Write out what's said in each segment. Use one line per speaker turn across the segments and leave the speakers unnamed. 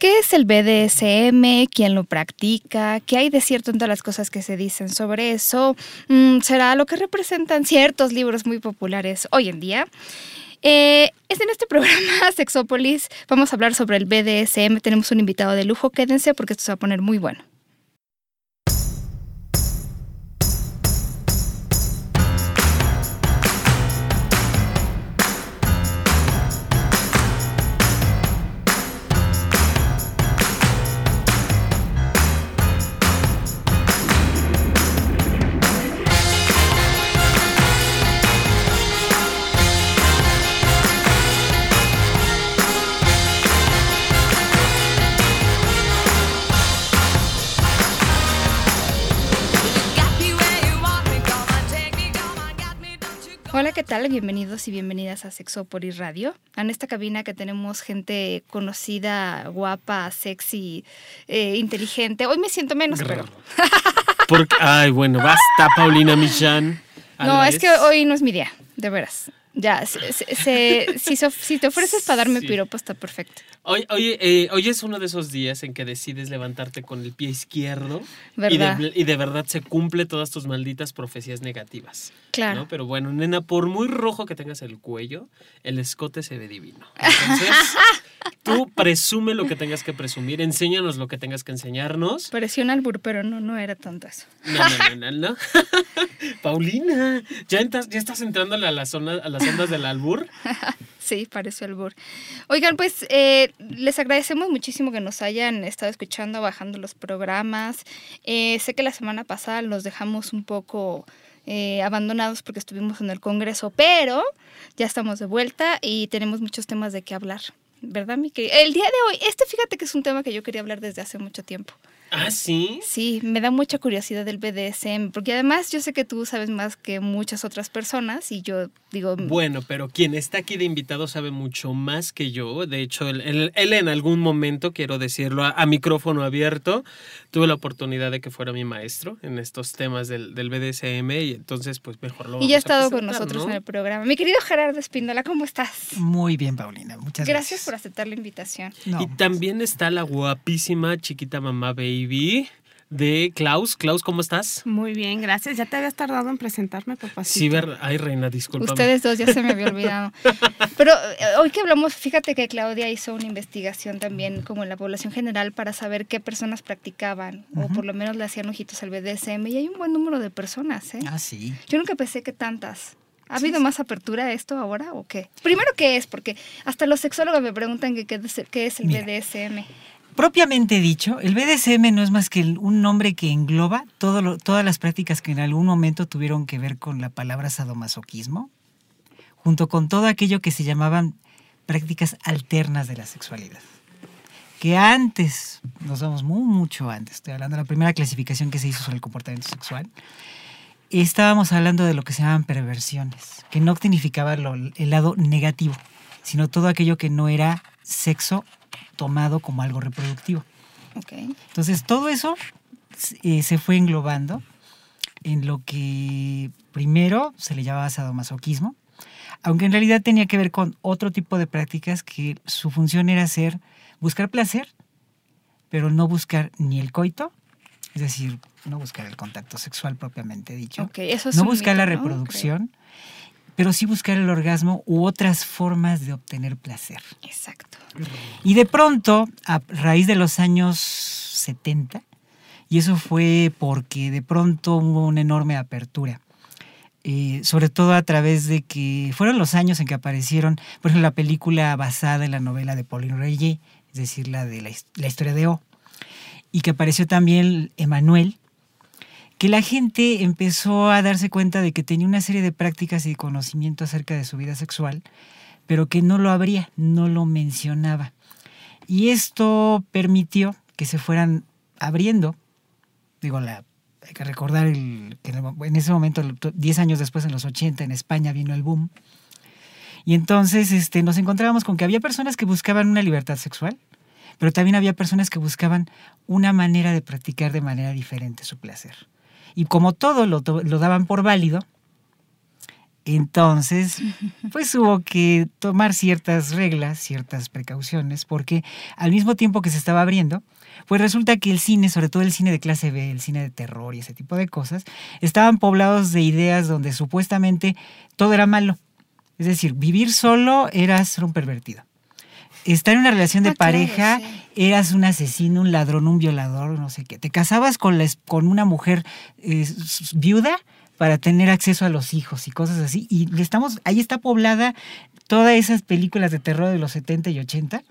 ¿Qué es el BDSM? ¿Quién lo practica? ¿Qué hay de cierto en todas las cosas que se dicen sobre eso? Mm, ¿Será lo que representan ciertos libros muy populares hoy en día? Eh, es en este programa Sexópolis. Vamos a hablar sobre el BDSM. Tenemos un invitado de lujo. Quédense porque esto se va a poner muy bueno. ¿Qué tal? Bienvenidos y bienvenidas a Sexópolis Radio. En esta cabina que tenemos gente conocida, guapa, sexy, eh, inteligente. Hoy me siento menos, pero...
Porque, ay, bueno, basta, Paulina Millán.
No, es que hoy no es mi día, de veras. Ya, si, te ofreces para darme piropo, está perfecto.
Hoy, eh, hoy, es uno de esos días en que decides levantarte con el pie izquierdo y de, y de, verdad se cumple todas tus malditas profecías negativas. Claro. Pero bueno, nena, por muy rojo que tengas el cuello, el escote se ve divino. Entonces, tú presume lo que tengas que presumir, enséñanos lo que tengas que enseñarnos.
Pareció un albur, pero no, no era tanto eso.
No, no, no, no. Paulina, ¿ya, ya estás entrando a, la zona, a las ondas del albur?
Sí, pareció albur. Oigan, pues eh, les agradecemos muchísimo que nos hayan estado escuchando, bajando los programas. Eh, sé que la semana pasada los dejamos un poco eh, abandonados porque estuvimos en el Congreso, pero ya estamos de vuelta y tenemos muchos temas de qué hablar. ¿Verdad, mi El día de hoy, este fíjate que es un tema que yo quería hablar desde hace mucho tiempo.
¿Ah, sí?
Sí, me da mucha curiosidad del BDSM, porque además yo sé que tú sabes más que muchas otras personas y yo digo...
Bueno, pero quien está aquí de invitado sabe mucho más que yo. De hecho, él, en algún momento, quiero decirlo a, micrófono abierto, tuve la oportunidad de que fuera mi maestro en estos temas del, BDSM y entonces pues mejor lo...
Y ya ha estado con nosotros en el programa. Mi querido Gerardo Espíndola, ¿cómo estás?
Muy bien, Paulina, muchas gracias.
Gracias por aceptar la invitación.
y también está la guapísima chiquita mamá Baby de Klaus. Klaus, ¿cómo estás?
Muy bien, gracias. Ya te habías tardado en presentarme, papá.
Sí, ver, ay, reina, disculpa.
Ustedes dos ya se me había olvidado. Pero eh, hoy que hablamos, fíjate que Claudia hizo una investigación también como en la población general para saber qué personas practicaban o por lo menos le hacían ojitos al BDSM y hay un buen número de personas, ¿eh?
Ah, sí.
Yo nunca pensé que tantas. ¿Ha habido más apertura a esto ahora o qué? Primero, ¿qué es? Porque hasta los sexólogos me preguntan qué, qué es el BDSM.
Propiamente dicho, el BDSM no es más que un nombre que engloba todas las prácticas que en algún momento tuvieron que ver con la palabra sadomasoquismo, junto con todo aquello que se llamaban prácticas alternas de la sexualidad. Que antes, nos vamos muy mucho antes, estoy hablando de la primera clasificación que se hizo sobre el comportamiento sexual, estábamos hablando de lo que se llamaban perversiones, que no significaba el lado negativo, sino todo aquello que no era sexo tomado como algo reproductivo. Entonces, todo eso eh, se fue englobando en lo que primero se le llamaba sadomasoquismo, aunque en realidad tenía que ver con otro tipo de prácticas que su función era ser buscar placer, pero no buscar ni el coito, es decir, no buscar el contacto sexual propiamente dicho, no buscar la reproducción, pero sí buscar el orgasmo u otras formas de obtener placer.
Exacto.
Y de pronto, a raíz de los años 70, y eso fue porque de pronto hubo una enorme apertura. Eh, sobre todo a través de que fueron los años en que aparecieron, por ejemplo, la película basada en la novela de Pauline Reyes, es decir, la de la, la historia de O, y que apareció también Emanuel, que la gente empezó a darse cuenta de que tenía una serie de prácticas y conocimiento acerca de su vida sexual, pero que no lo abría, no lo mencionaba. Y esto permitió que se fueran abriendo, digo, la, hay que recordar el, que en ese momento, 10 años después, en los 80, en España vino el boom. Y entonces este, nos encontrábamos con que había personas que buscaban una libertad sexual, pero también había personas que buscaban una manera de practicar de manera diferente su placer. Y como todo lo, daban por válido, Entonces, pues hubo que tomar ciertas reglas, ciertas precauciones, porque al mismo tiempo que se estaba abriendo, pues resulta que el cine, sobre todo el cine de clase B, el cine de terror y ese tipo de cosas, estaban poblados de ideas donde supuestamente todo era malo. Es decir, vivir solo eras un pervertido. Estar en una relación de ah, pareja eras un asesino, un ladrón, un violador, no sé qué. Te casabas con, con una mujer eh, viuda para tener acceso a los hijos y cosas así. Y estamos, ahí está poblada todas esas películas de terror de los 70 y 80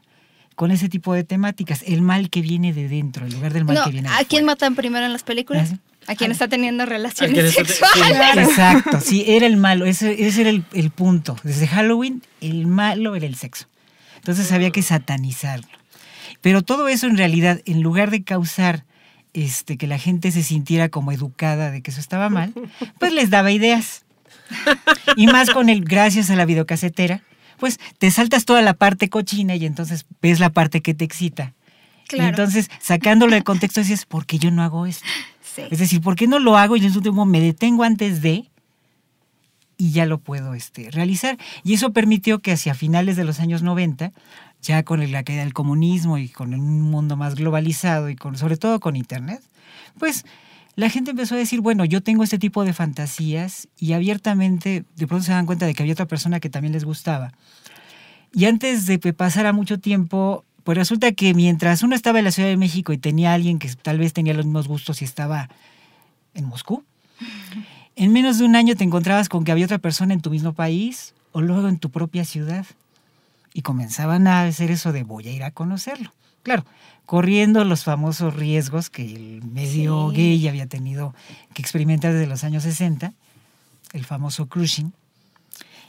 con ese tipo de temáticas. El mal que viene de dentro, en lugar del mal que viene de
¿A quién matan primero en las películas? ¿A quién está teniendo relaciones sexuales?
Exacto, sí, era el malo, ese, ese era el, el, punto. Desde Halloween, el malo era el sexo. Entonces había que satanizarlo. Pero todo eso en realidad, en lugar de causar este, que la gente se sintiera como educada de que eso estaba mal, pues les daba ideas. Y más con el gracias a la videocasetera, pues te saltas toda la parte cochina y entonces ves la parte que te excita. Y entonces, sacándolo de contexto, dices, ¿por qué yo no hago esto? Es decir, ¿por qué no lo hago y en tiempo me detengo antes de y ya lo puedo este, realizar? Y eso permitió que hacia finales de los años 90, ya con la caída del comunismo y con un mundo más globalizado y con, sobre todo con Internet, pues la gente empezó a decir, bueno, yo tengo este tipo de fantasías y abiertamente de pronto se dan cuenta de que había otra persona que también les gustaba. Y antes de que pasara mucho tiempo, pues resulta que mientras uno estaba en la Ciudad de México y tenía a alguien que tal vez tenía los mismos gustos y estaba en Moscú, en menos de un año te encontrabas con que había otra persona en tu mismo país o luego en tu propia ciudad. Y comenzaban a hacer eso de voy a ir a conocerlo. Claro, corriendo los famosos riesgos que el medio gay había tenido que experimentar desde los años 60, el famoso cruising.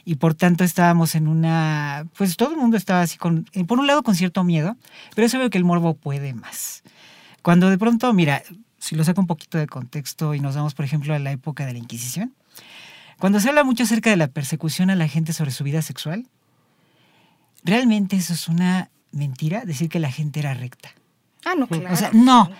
Y por tanto estábamos en una, pues todo el mundo estaba así, con, eh, por un lado con cierto miedo, pero eso veo que el morbo puede más. Cuando de pronto, mira, si lo saco un poquito de contexto y nos vamos, por ejemplo, a la época de la Inquisición, cuando se habla mucho acerca de la persecución a la gente sobre su vida sexual, realmente eso es una mentira, decir que la gente era recta.
Ah, no, claro.
O sea, no.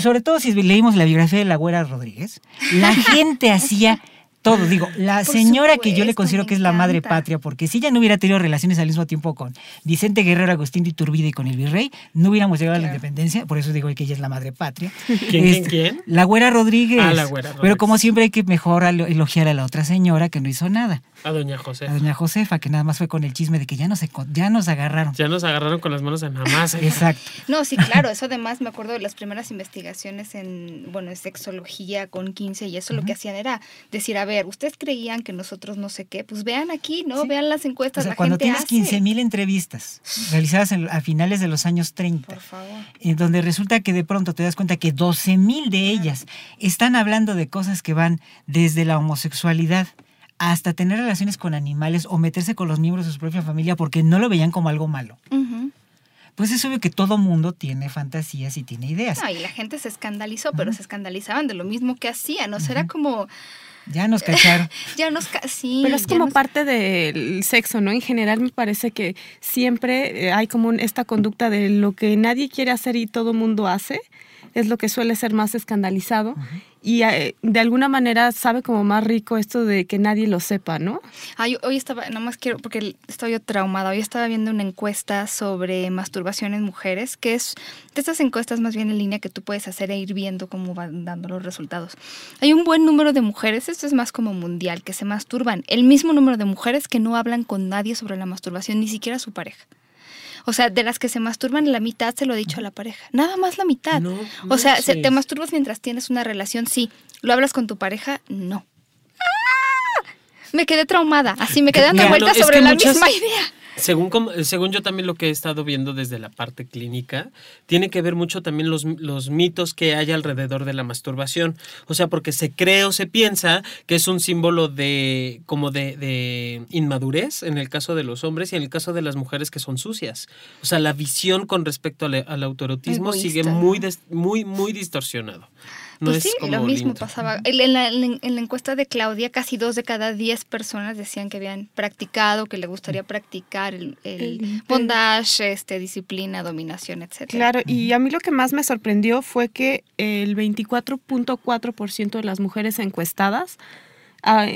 sobre todo si leímos la biografía de la Güera Rodríguez, la gente hacía todo. Digo, la señora que yo le considero que es la madre patria, porque si ella no hubiera tenido relaciones al mismo tiempo con Vicente Guerrero, Agustín de Iturbide y con el virrey, no hubiéramos llegado a la independencia. Por eso digo que ella es la madre patria.
¿Quién, este, quién,
La Güera Rodríguez. Ah, la Güera Rodríguez. Pero como siempre hay que mejor elogiar a la otra señora que no hizo nada.
A doña Josefa.
A doña Josefa, que nada más fue con el chisme de que ya, no se, ya nos agarraron.
Ya nos agarraron con las manos en la masa.
Exacto.
No, sí, claro. Eso además me acuerdo de las primeras investigaciones en, bueno, en sexología con 15 y eso lo que hacían era decir, a ver, ¿ustedes creían que nosotros no sé qué? Pues vean aquí, ¿no? Vean las encuestas. O sea,
cuando tienes 15 mil entrevistas realizadas a finales de los años 30, Por favor. en donde resulta que de pronto te das cuenta que 12 mil de ellas están hablando de cosas que van desde la homosexualidad hasta tener relaciones con animales o meterse con los miembros de su propia familia porque no lo veían como algo malo. Pues es obvio que todo mundo tiene fantasías y tiene ideas.
y la gente se escandalizó, pero se escandalizaban de lo mismo que hacían. ¿no? Era como...
Ya nos cacharon.
ya nos sí,
Pero es como parte del sexo, ¿no? En general me parece que siempre eh, hay como esta conducta de lo que nadie quiere hacer y todo mundo hace es lo que suele ser más escandalizado y eh, de alguna manera sabe como más rico esto de que nadie lo sepa, ¿no?
hoy estaba, nada más quiero, porque estoy yo traumada, hoy estaba viendo una encuesta sobre masturbación en mujeres, que es de estas encuestas más bien en línea que tú puedes hacer e ir viendo cómo van dando los resultados. Hay un buen número de mujeres, esto es más como mundial, que se masturban, el mismo número de mujeres que no hablan con nadie sobre la masturbación, ni siquiera su pareja. O sea, de las que se masturban, la mitad se lo ha dicho a la pareja. Nada más la mitad. o sea, ¿te masturbas mientras tienes una relación? Sí. ¿Lo hablas con tu pareja? No. ¡Ah! Me quedé traumada. Así me quedé dando vueltas sobre la misma idea.
Según, según yo también lo que he estado viendo desde la parte clínica, tiene que ver mucho también los, los mitos que hay alrededor de la masturbación. O sea, porque se cree o se piensa que es un símbolo de como de, de inmadurez en el caso de los hombres y en el caso de las mujeres que son sucias. O sea, la visión con respecto al, al autorotismo sigue muy, muy, muy distorsionado
pues sí, lo mismo pasaba. En la, encuesta de Claudia, casi dos de cada diez personas decían que habían practicado, que le gustaría practicar el, bondage, este, disciplina, dominación, etc.
Claro, y a mí lo que más me sorprendió fue que el 24.4% de las mujeres encuestadas ah,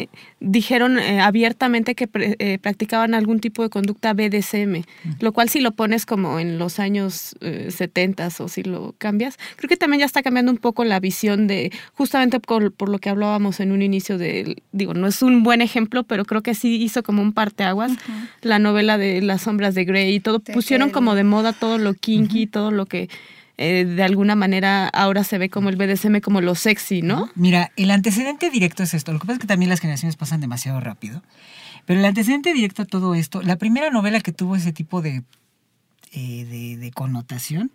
dijeron eh, abiertamente que eh, practicaban algún tipo de conducta BDSM, lo cual si lo pones como en los años 70 o si lo cambias, creo que también ya está cambiando un poco la visión de, justamente por, lo que hablábamos en un inicio de, digo, no es un buen ejemplo, pero creo que sí hizo como un parteaguas la novela de Las sombras de Grey y todo, pusieron como de moda todo lo kinky, todo lo que eh, de alguna manera ahora se ve como el BDSM como lo sexy, ¿no?
Mira, el antecedente directo es esto. Lo que pasa es que también las generaciones pasan demasiado rápido. Pero el antecedente directo a todo esto, la primera novela que tuvo ese tipo de, eh, de, connotación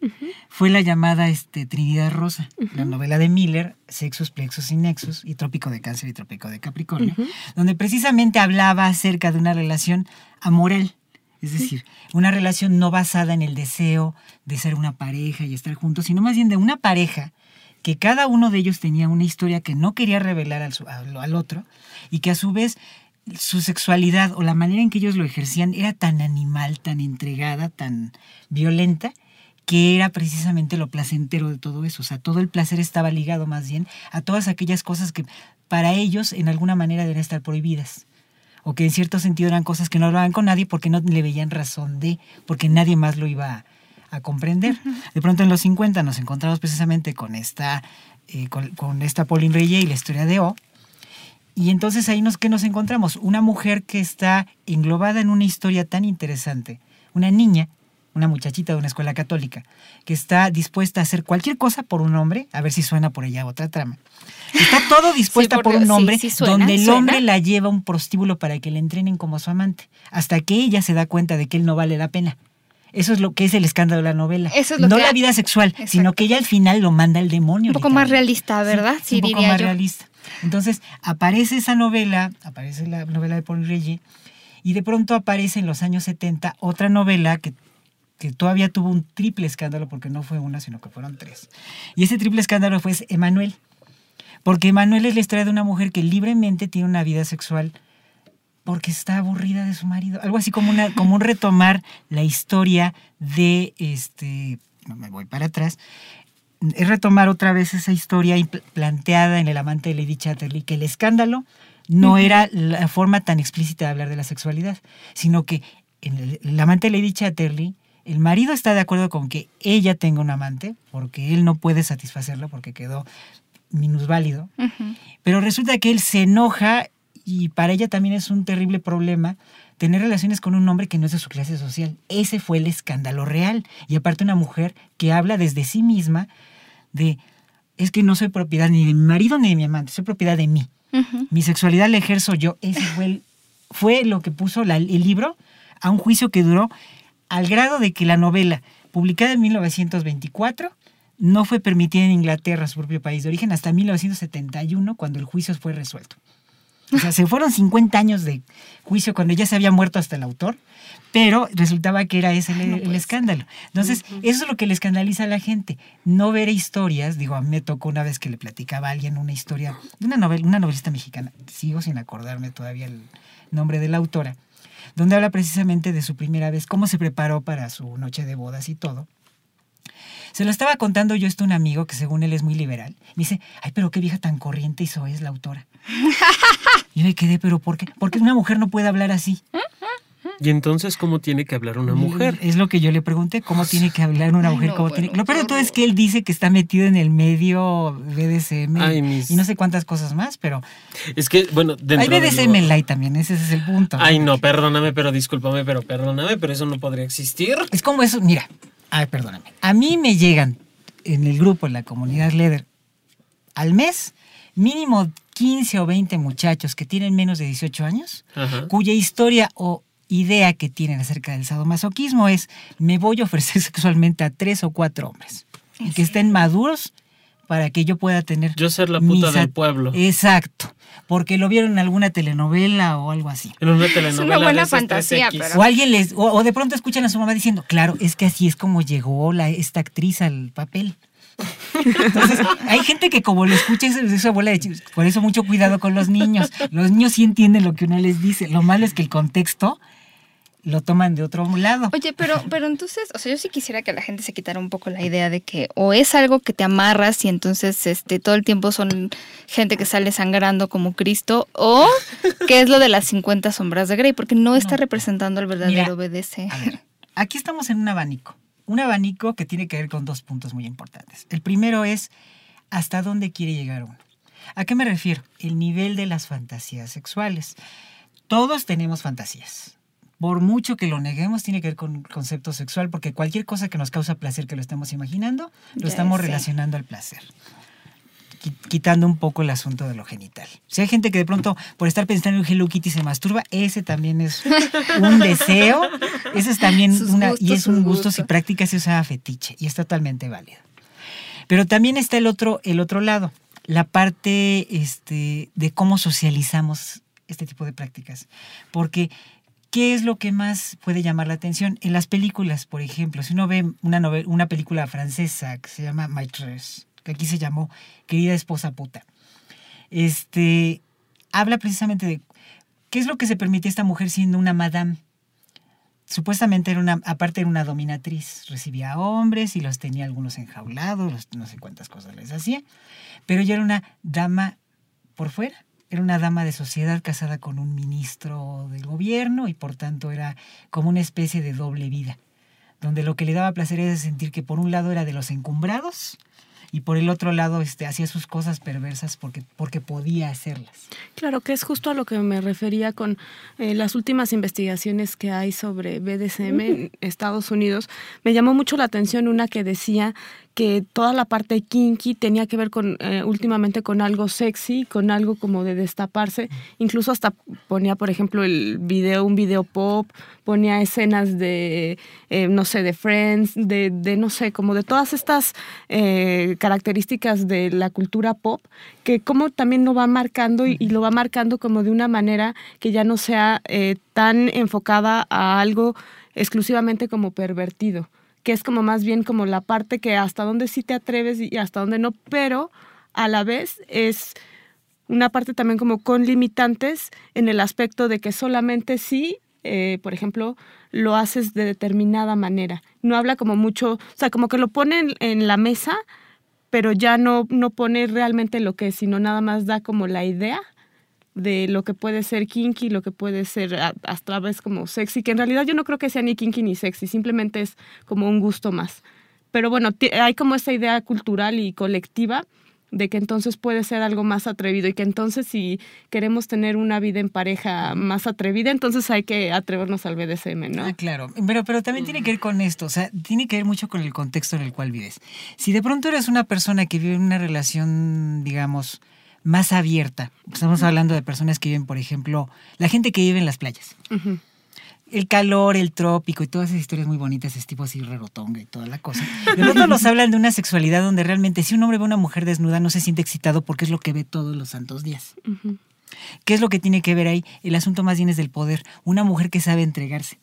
fue la llamada este, Trinidad Rosa, la novela de Miller, Sexos, Plexos y Nexos, y Trópico de Cáncer y Trópico de Capricornio, donde precisamente hablaba acerca de una relación amoral es decir, una relación no basada en el deseo de ser una pareja y estar juntos, sino más bien de una pareja que cada uno de ellos tenía una historia que no quería revelar al, otro y que a su vez su sexualidad o la manera en que ellos lo ejercían era tan animal, tan entregada, tan violenta, que era precisamente lo placentero de todo eso. O sea, todo el placer estaba ligado más bien a todas aquellas cosas que para ellos en alguna manera deben estar prohibidas o que en cierto sentido eran cosas que no hablaban con nadie porque no le veían razón de, porque nadie más lo iba a, comprender. De pronto en los 50 nos encontramos precisamente con esta, eh, con, esta Pauline Reyes y la historia de O. Y entonces ahí nos, ¿qué nos encontramos? Una mujer que está englobada en una historia tan interesante, una niña, una muchachita de una escuela católica, que está dispuesta a hacer cualquier cosa por un hombre, a ver si suena por ella otra trama, Está todo dispuesta por un hombre donde el hombre la lleva a un prostíbulo para que le entrenen como su amante, hasta que ella se da cuenta de que él no vale la pena. Eso es lo que es el escándalo de la novela. no la vida sexual, sino que ella al final lo manda al demonio.
Un poco más realista, ¿verdad?
Sí, un poco más realista. Entonces aparece esa novela, aparece la novela de Paul Reyes, y de pronto aparece en los años 70 otra novela que, que todavía tuvo un triple escándalo, porque no fue una, sino que fueron tres. Y ese triple escándalo fue Emanuel. Porque Manuel es la historia de una mujer que libremente tiene una vida sexual porque está aburrida de su marido. Algo así como, una, como un retomar la historia de, este, no me voy para atrás, es retomar otra vez esa historia planteada en El amante de Lady Chatterley, que el escándalo no era la forma tan explícita de hablar de la sexualidad, sino que en el, el amante de Lady Chatterley, el marido está de acuerdo con que ella tenga un amante, porque él no puede satisfacerla porque quedó minusválido, pero resulta que él se enoja y para ella también es un terrible problema tener relaciones con un hombre que no es de su clase social. Ese fue el escándalo real. Y aparte una mujer que habla desde sí misma de, es que no soy propiedad ni de mi marido ni de mi amante, soy propiedad de mí. Mi sexualidad la ejerzo yo. Ese fue, fue lo que puso el libro a un juicio que duró al grado de que la novela, publicada en 1924, no fue permitida en Inglaterra, su propio país de origen, hasta 1971, cuando el juicio fue resuelto. O sea, se fueron 50 años de juicio cuando ya se había muerto hasta el autor, pero resultaba que era ese el, escándalo. Entonces, eso es lo que le escandaliza a la gente. No ver historias, digo, a mí me tocó una vez que le platicaba a alguien una historia de una, novela, una novelista mexicana, sigo sin acordarme todavía el nombre de la autora, donde habla precisamente de su primera vez, cómo se preparó para su noche de bodas y todo. Se lo estaba contando yo esto a un amigo que según él es muy liberal. Me dice, ay, pero qué vieja tan corriente y es la autora. y me quedé, pero ¿por qué? Porque una mujer no puede hablar así.
¿Y entonces cómo tiene que hablar una mujer?
Es lo que yo le pregunté, ¿cómo tiene que hablar una mujer? ¿Cómo tiene... Lo peor de todo es que él dice que está metido en el medio BDSM y no sé cuántas cosas más, pero...
Es que, bueno,
Hay BDSM en light también, ese es el punto.
Ay, no, perdóname, pero discúlpame, pero perdóname, pero eso no podría existir.
Es como eso, mira, Ay, perdóname. A mí me llegan en el grupo, en la comunidad Leder, al mes, mínimo 15 o 20 muchachos que tienen menos de 18 años, cuya historia o idea que tienen acerca del sadomasoquismo es, me voy a ofrecer sexualmente a tres o cuatro hombres, y que estén maduros para que yo pueda tener...
Yo ser la puta del pueblo.
Exacto. Porque lo vieron en alguna telenovela o algo así.
En una telenovela. Es una
buena fantasía,
pero... O alguien les... O, de pronto escuchan a su mamá diciendo, claro, es que así es como llegó la, esta actriz al papel. Entonces, hay gente que como lo escucha esa bola de Por eso mucho cuidado con los niños. Los niños sí entienden lo que uno les dice. Lo malo es que el contexto lo toman de otro lado.
Oye, pero, pero entonces, o sea, yo sí quisiera que la gente se quitara un poco la idea de que o es algo que te amarras y entonces este todo el tiempo son gente que sale sangrando como Cristo, o que es lo de las 50 sombras de Grey, porque no está representando al verdadero BDC.
aquí estamos en un abanico. Un abanico que tiene que ver con dos puntos muy importantes. El primero es hasta dónde quiere llegar uno. ¿A qué me refiero? El nivel de las fantasías sexuales. Todos tenemos fantasías por mucho que lo neguemos, tiene que ver con concepto sexual, porque cualquier cosa que nos causa placer que lo estemos imaginando, lo estamos relacionando al placer. Quitando un poco el asunto de lo genital. Si hay gente que de pronto, por estar pensando en Hello Kitty, se masturba, ese también es un deseo. Ese es también una. y es un gusto, si práctica se usa fetiche. Y es totalmente válido. Pero también está el otro, el otro lado, la parte este, de cómo socializamos este tipo de prácticas. Porque ¿Qué es lo que más puede llamar la atención? En las películas, por ejemplo, si uno ve una, una película francesa que se llama Maitresse, que aquí se llamó Querida Esposa Puta, este, habla precisamente de qué es lo que se permitía esta mujer siendo una madame. Supuestamente era una, aparte era una dominatriz, recibía hombres y los tenía algunos enjaulados, no sé cuántas cosas les hacía, pero ella era una dama por fuera era una dama de sociedad casada con un ministro del gobierno y por tanto era como una especie de doble vida, donde lo que le daba placer era sentir que por un lado era de los encumbrados y por el otro lado este, hacía sus cosas perversas porque, porque podía hacerlas.
Claro, que es justo a lo que me refería con eh, las últimas investigaciones que hay sobre BDSM en Estados Unidos. Me llamó mucho la atención una que decía que toda la parte kinky tenía que ver con eh, últimamente con algo sexy, con algo como de destaparse. Incluso hasta ponía, por ejemplo, el video, un video pop, ponía escenas de, eh, no sé, de Friends, de, de, no sé, como de todas estas eh, características de la cultura pop, que como también lo va marcando y, y, lo va marcando como de una manera que ya no sea tan enfocada a algo exclusivamente como pervertido que es como más bien como la parte que hasta dónde sí te atreves y hasta dónde no, pero a la vez es una parte también como con limitantes en el aspecto de que solamente sí, eh, por ejemplo, lo haces de determinada manera. No habla como mucho, o sea, como que lo pone en, la mesa, pero ya no, no pone realmente lo que es, sino nada más da como la idea de lo que puede ser kinky, lo que puede ser hasta vez como sexy, que en realidad yo no creo que sea ni kinky ni sexy, simplemente es como un gusto más. Pero bueno, hay como esa idea cultural y colectiva de que entonces puede ser algo más atrevido y que entonces si queremos tener una vida en pareja más atrevida, entonces hay que atrevernos al BDSM, ¿no?
Ah, claro, pero, pero también tiene que ver con esto, o sea, tiene que ver mucho con el contexto en el cual vives. Si de pronto eres una persona que vive una relación, digamos, más abierta. Estamos hablando de personas que viven, por ejemplo, la gente que vive en las playas. El calor, el trópico y todas esas historias muy bonitas, es tipo así rerotonga y toda la cosa. De pronto nos hablan de una sexualidad donde realmente si un hombre ve a una mujer desnuda no se siente excitado porque es lo que ve todos los santos días. ¿Qué es lo que tiene que ver ahí? El asunto más bien es del poder. Una mujer que sabe entregarse.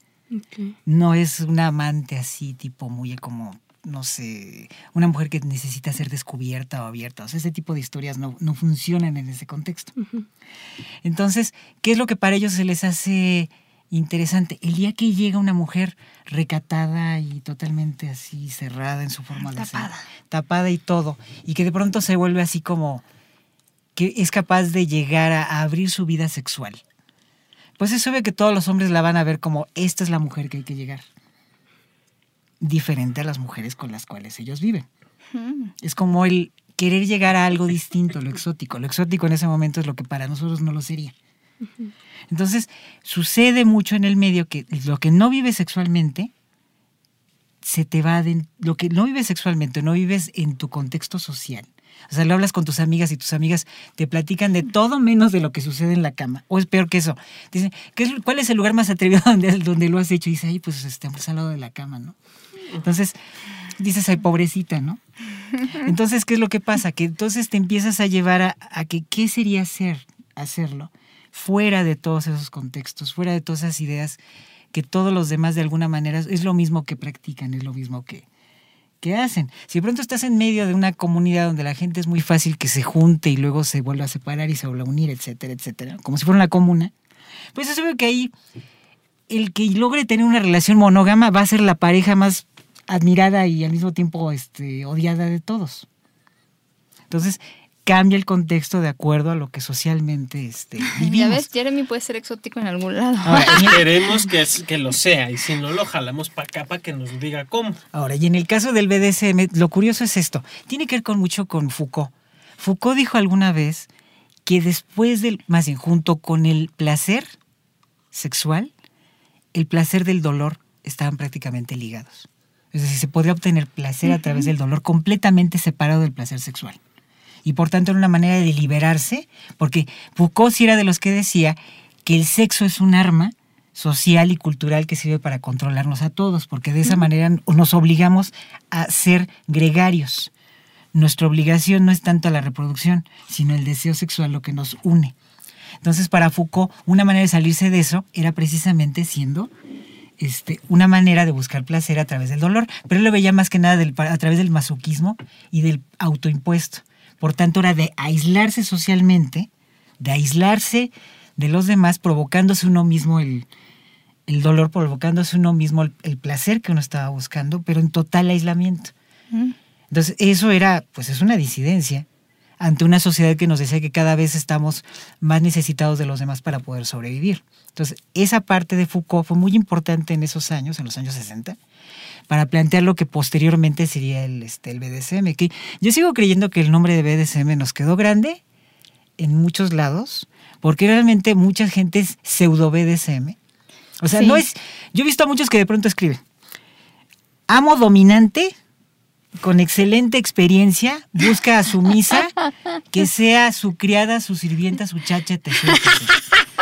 No es una amante así, tipo muy como no sé, una mujer que necesita ser descubierta o abierta. O sea, ese tipo de historias no, funcionan en ese contexto. Entonces, ¿qué es lo que para ellos se les hace interesante? El día que llega una mujer recatada y totalmente así cerrada en su forma de ser, tapada y todo, y que de pronto se vuelve así como que es capaz de llegar a, abrir su vida sexual. Pues es obvio que todos los hombres la van a ver como esta es la mujer que hay que llegar diferente a las mujeres con las cuales ellos viven. Es como el querer llegar a algo distinto, lo exótico. Lo exótico en ese momento es lo que para nosotros no lo sería. Entonces, sucede mucho en el medio que lo que no vives sexualmente se te va de, lo que no vives sexualmente, no vives en tu contexto social. O sea, lo hablas con tus amigas y tus amigas te platican de todo menos de lo que sucede en la cama. O es peor que eso. Dicen, ¿cuál es el lugar más atrevido donde, donde lo has hecho? Y dice, ay, pues estamos al lado de la cama, ¿no? Entonces, dices, ay, pobrecita, ¿no? Entonces, ¿qué es lo que pasa? Que entonces te empiezas a llevar a, que, ¿qué sería hacer, hacerlo? Fuera de todos esos contextos, fuera de todas esas ideas que todos los demás de alguna manera es lo mismo que practican, es lo mismo que, que hacen. Si de pronto estás en medio de una comunidad donde la gente es muy fácil que se junte y luego se vuelva a separar y se vuelva a unir, etcétera, etcétera, como si fuera una comuna, pues es obvio que ahí el que logre tener una relación monógama va a ser la pareja más admirada y al mismo tiempo este, odiada de todos. Entonces, cambia el contexto de acuerdo a lo que socialmente este, vivimos.
Ya ves, Jeremy puede ser exótico en algún lado.
Queremos que, que lo sea y si no lo jalamos para acá para que nos diga cómo.
Ahora, y en el caso del BDSM, lo curioso es esto. Tiene que ver con mucho con Foucault. Foucault dijo alguna vez que después del, más bien, junto con el placer sexual, el placer del dolor estaban prácticamente ligados. Es decir, se podría obtener placer a través del dolor completamente separado del placer sexual. Y por tanto era una manera de liberarse, porque Foucault sí era de los que decía que el sexo es un arma social y cultural que sirve para controlarnos a todos, porque de esa manera nos obligamos a ser gregarios. Nuestra obligación no es tanto la reproducción, sino el deseo sexual lo que nos une. Entonces, para Foucault, una manera de salirse de eso era precisamente siendo este, una manera de buscar placer a través del dolor, pero él lo veía más que nada a través del masoquismo y del autoimpuesto. Por tanto, era de aislarse socialmente, de aislarse de los demás, provocándose uno mismo el, dolor, provocándose uno mismo el, placer que uno estaba buscando, pero en total aislamiento. Entonces, eso era, pues es una disidencia ante una sociedad que nos decía que cada vez estamos más necesitados de los demás para poder sobrevivir. Entonces, esa parte de Foucault fue muy importante en esos años, en los años 60, para plantear lo que posteriormente sería el, este, el BDSM. Que yo sigo creyendo que el nombre de BDSM nos quedó grande en muchos lados, porque realmente mucha gente es pseudo BDSM. O sea, no es. Yo he visto a muchos que de pronto escriben: amo dominante con excelente experiencia, busca a su misa, que sea su criada, su sirvienta, su chacha, etc.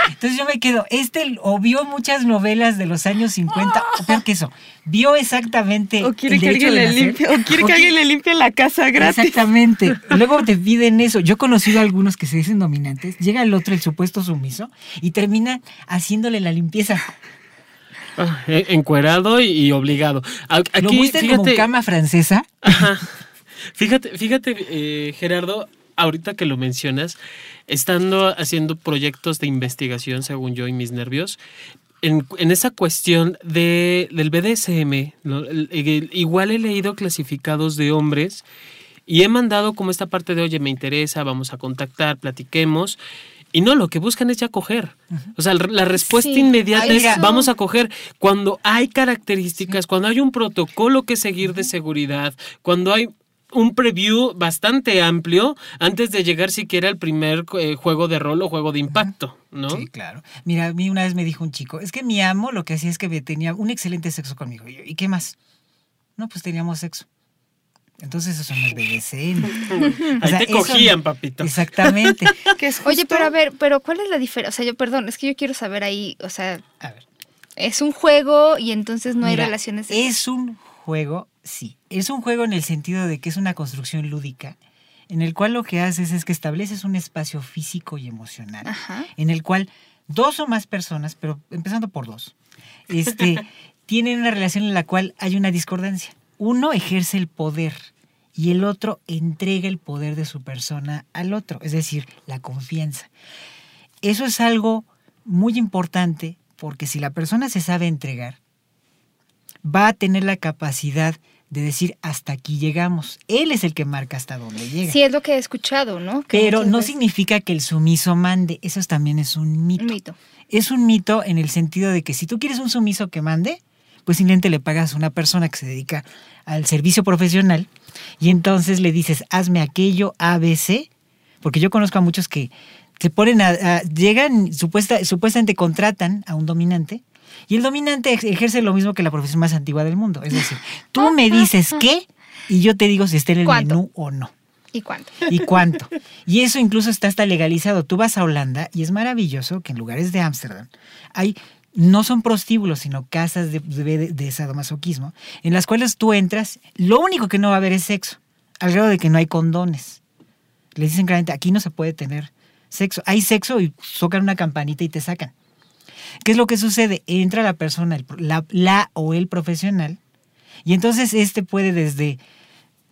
Entonces yo me quedo, este o vio muchas novelas de los años 50, o peor que eso, vio exactamente.
O quiere, que alguien, le limpie, o quiere que alguien le limpie la casa gratis.
Exactamente. Luego te piden eso. Yo he conocido a algunos que se dicen dominantes, llega el otro, el supuesto sumiso, y termina haciéndole la limpieza.
Ah, encuerado y, obligado.
Aquí, ¿Lo fíjate, como cama francesa?
Fíjate, fíjate eh, Gerardo, ahorita que lo mencionas, estando haciendo proyectos de investigación, según yo y mis nervios, en, esa cuestión de, del BDSM, igual he leído clasificados de hombres y he mandado como esta parte de, oye, me interesa, vamos a contactar, platiquemos. Y no, lo que buscan es ya coger. O sea, la respuesta inmediata es vamos a coger. Cuando hay características, cuando hay un protocolo que seguir de seguridad, cuando hay un preview bastante amplio antes de llegar siquiera al primer eh, juego de rol o juego de impacto, ¿no?
Sí, claro. Mira, a mí una vez me dijo un chico, es que mi amo lo que hacía es que tenía un excelente sexo conmigo. ¿Y qué más? No, pues teníamos sexo. Entonces eso no es BDSM.
Ahí te cogían, papito.
Exactamente.
Oye, pero a ver, pero ¿cuál es la diferencia? O sea, yo perdón, es que yo quiero saber ahí, o sea, a ver. es un juego y entonces no hay relaciones.
Es un juego, sí. Es un juego en el sentido de que es una construcción lúdica en el cual lo que haces es que estableces un espacio físico y emocional en el cual dos o más personas, pero empezando por dos, este, tienen una relación en la cual hay una discordancia. Uno ejerce el poder y el otro entrega el poder de su persona al otro, es decir, la confianza. Eso es algo muy importante porque si la persona se sabe entregar, va a tener la capacidad de decir hasta aquí llegamos. Él es el que marca hasta dónde llega.
Sí, es lo que he escuchado, ¿no?
Pero no significa que el sumiso mande. Eso también es un mito. mito. Es un mito en el sentido de que si tú quieres un sumiso que mande, pues simplemente le pagas a una persona que se dedica al servicio profesional y entonces le dices, hazme aquello, ABC, porque yo conozco a muchos que se ponen a, llegan, supuesta, supuestamente contratan a un dominante y el dominante ejerce lo mismo que la profesión más antigua del mundo. Es decir, tú me dices qué y yo te digo si está en el menú o no.
¿Y cuánto?
¿Y cuánto? Y eso incluso está hasta legalizado. Tú vas a Holanda y es maravilloso que en lugares de Ámsterdam hay no son prostíbulos, sino casas de, de, sadomasoquismo, en las cuales tú entras, lo único que no va a haber es sexo, al grado de que no hay condones. Le dicen claramente, aquí no se puede tener sexo. Hay sexo y tocan una campanita y te sacan. ¿Qué es lo que sucede? Entra la persona, la, la o el profesional, y entonces este puede desde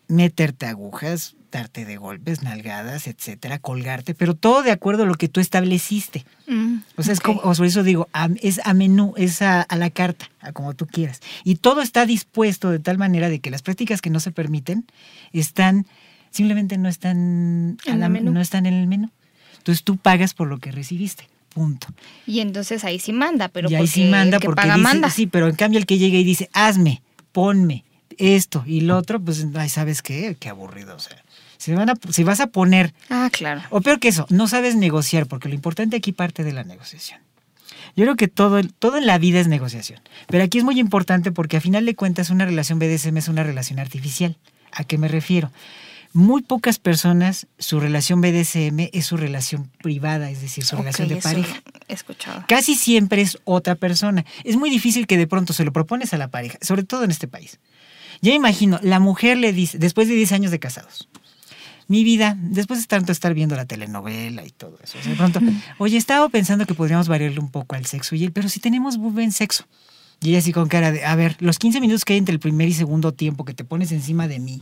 meterte agujas, darte de golpes, nalgadas, etcétera, colgarte, pero todo de acuerdo a lo que tú estableciste. Mm, o sea, es como, por eso digo, es a menú, es a, la carta, a como tú quieras. Y todo está dispuesto de tal manera de que las prácticas que no se permiten están, simplemente no están, no están en el menú. Entonces tú pagas por lo que recibiste. Punto.
Y entonces ahí sí manda, pero
y ahí sí manda porque dice, sí, pero en cambio el que llega y dice, hazme, ponme esto y lo otro, pues, ay, ¿sabes qué? Qué aburrido, o sea. Si, van a, si vas a poner...
Ah, claro.
O peor que eso, no sabes negociar, porque lo importante aquí parte de la negociación. Yo creo que todo, todo en la vida es negociación. Pero aquí es muy importante porque a final de cuentas una relación BDSM es una relación artificial. ¿A qué me refiero? Muy pocas personas, su relación BDSM es su relación privada, es decir, su relación de pareja.
He escuchado.
Casi siempre es otra persona. Es muy difícil que de pronto se lo propones a la pareja, sobre todo en este país. Yo imagino, la mujer le dice, después de 10 años de casados, mi vida, después de tanto estar viendo la telenovela y todo eso, de pronto, oye, estaba pensando que podríamos variarle un poco al sexo, y él, pero si tenemos buen sexo. Y ella así con cara de, a ver, los 15 minutos que hay entre el primer y segundo tiempo que te pones encima de mí,